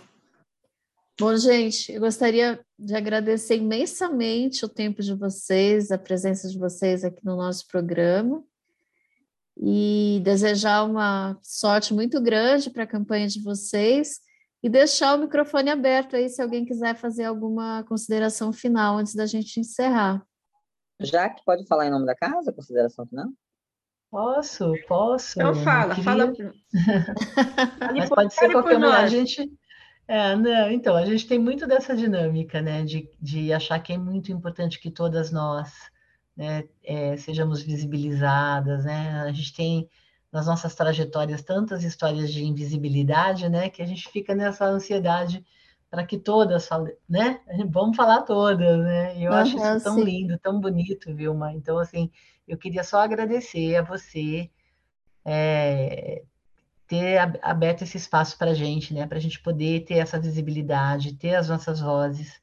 Bom, gente, eu gostaria de agradecer imensamente o tempo de vocês, a presença de vocês aqui no nosso programa e desejar uma sorte muito grande para a campanha de vocês e deixar o microfone aberto aí se alguém quiser fazer alguma consideração final antes da gente encerrar. Já que pode falar em nome da casa, consideração final? Posso, posso. Eu falo, fala. *laughs* Mas pode ser qualquer um. A gente, é, não, então, a gente tem muito dessa dinâmica, né, de, de achar que é muito importante que todas nós, né, é, sejamos visibilizadas, né, a gente tem nas nossas trajetórias tantas histórias de invisibilidade, né, que a gente fica nessa ansiedade para que todas falem, né, *laughs* vamos falar todas, né, e eu uhum, acho isso tão sim. lindo, tão bonito, Vilma, então, assim, eu queria só agradecer a você, é, ter aberto esse espaço para a gente, né? Para a gente poder ter essa visibilidade, ter as nossas vozes,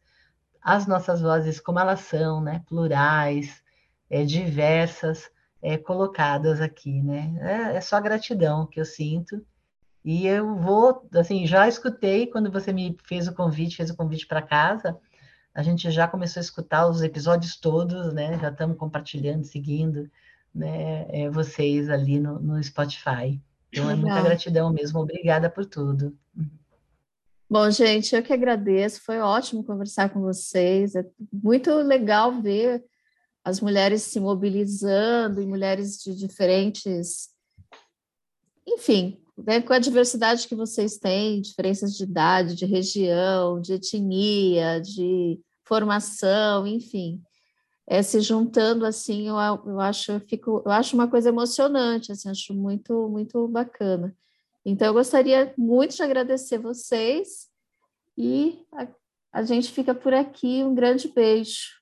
as nossas vozes como elas são, né? Plurais, é, diversas, é, colocadas aqui, né? É, é só gratidão que eu sinto. E eu vou, assim, já escutei quando você me fez o convite, fez o convite para casa, a gente já começou a escutar os episódios todos, né? Já estamos compartilhando, seguindo, né? É, vocês ali no, no Spotify. Então, é muita gratidão mesmo. Obrigada por tudo. Bom, gente, eu que agradeço. Foi ótimo conversar com vocês. É muito legal ver as mulheres se mobilizando e mulheres de diferentes. Enfim, né, com a diversidade que vocês têm, diferenças de idade, de região, de etnia, de formação, enfim. É, se juntando assim, eu, eu acho eu fico, eu acho uma coisa emocionante, assim, acho muito muito bacana. Então eu gostaria muito de agradecer vocês e a, a gente fica por aqui. Um grande beijo.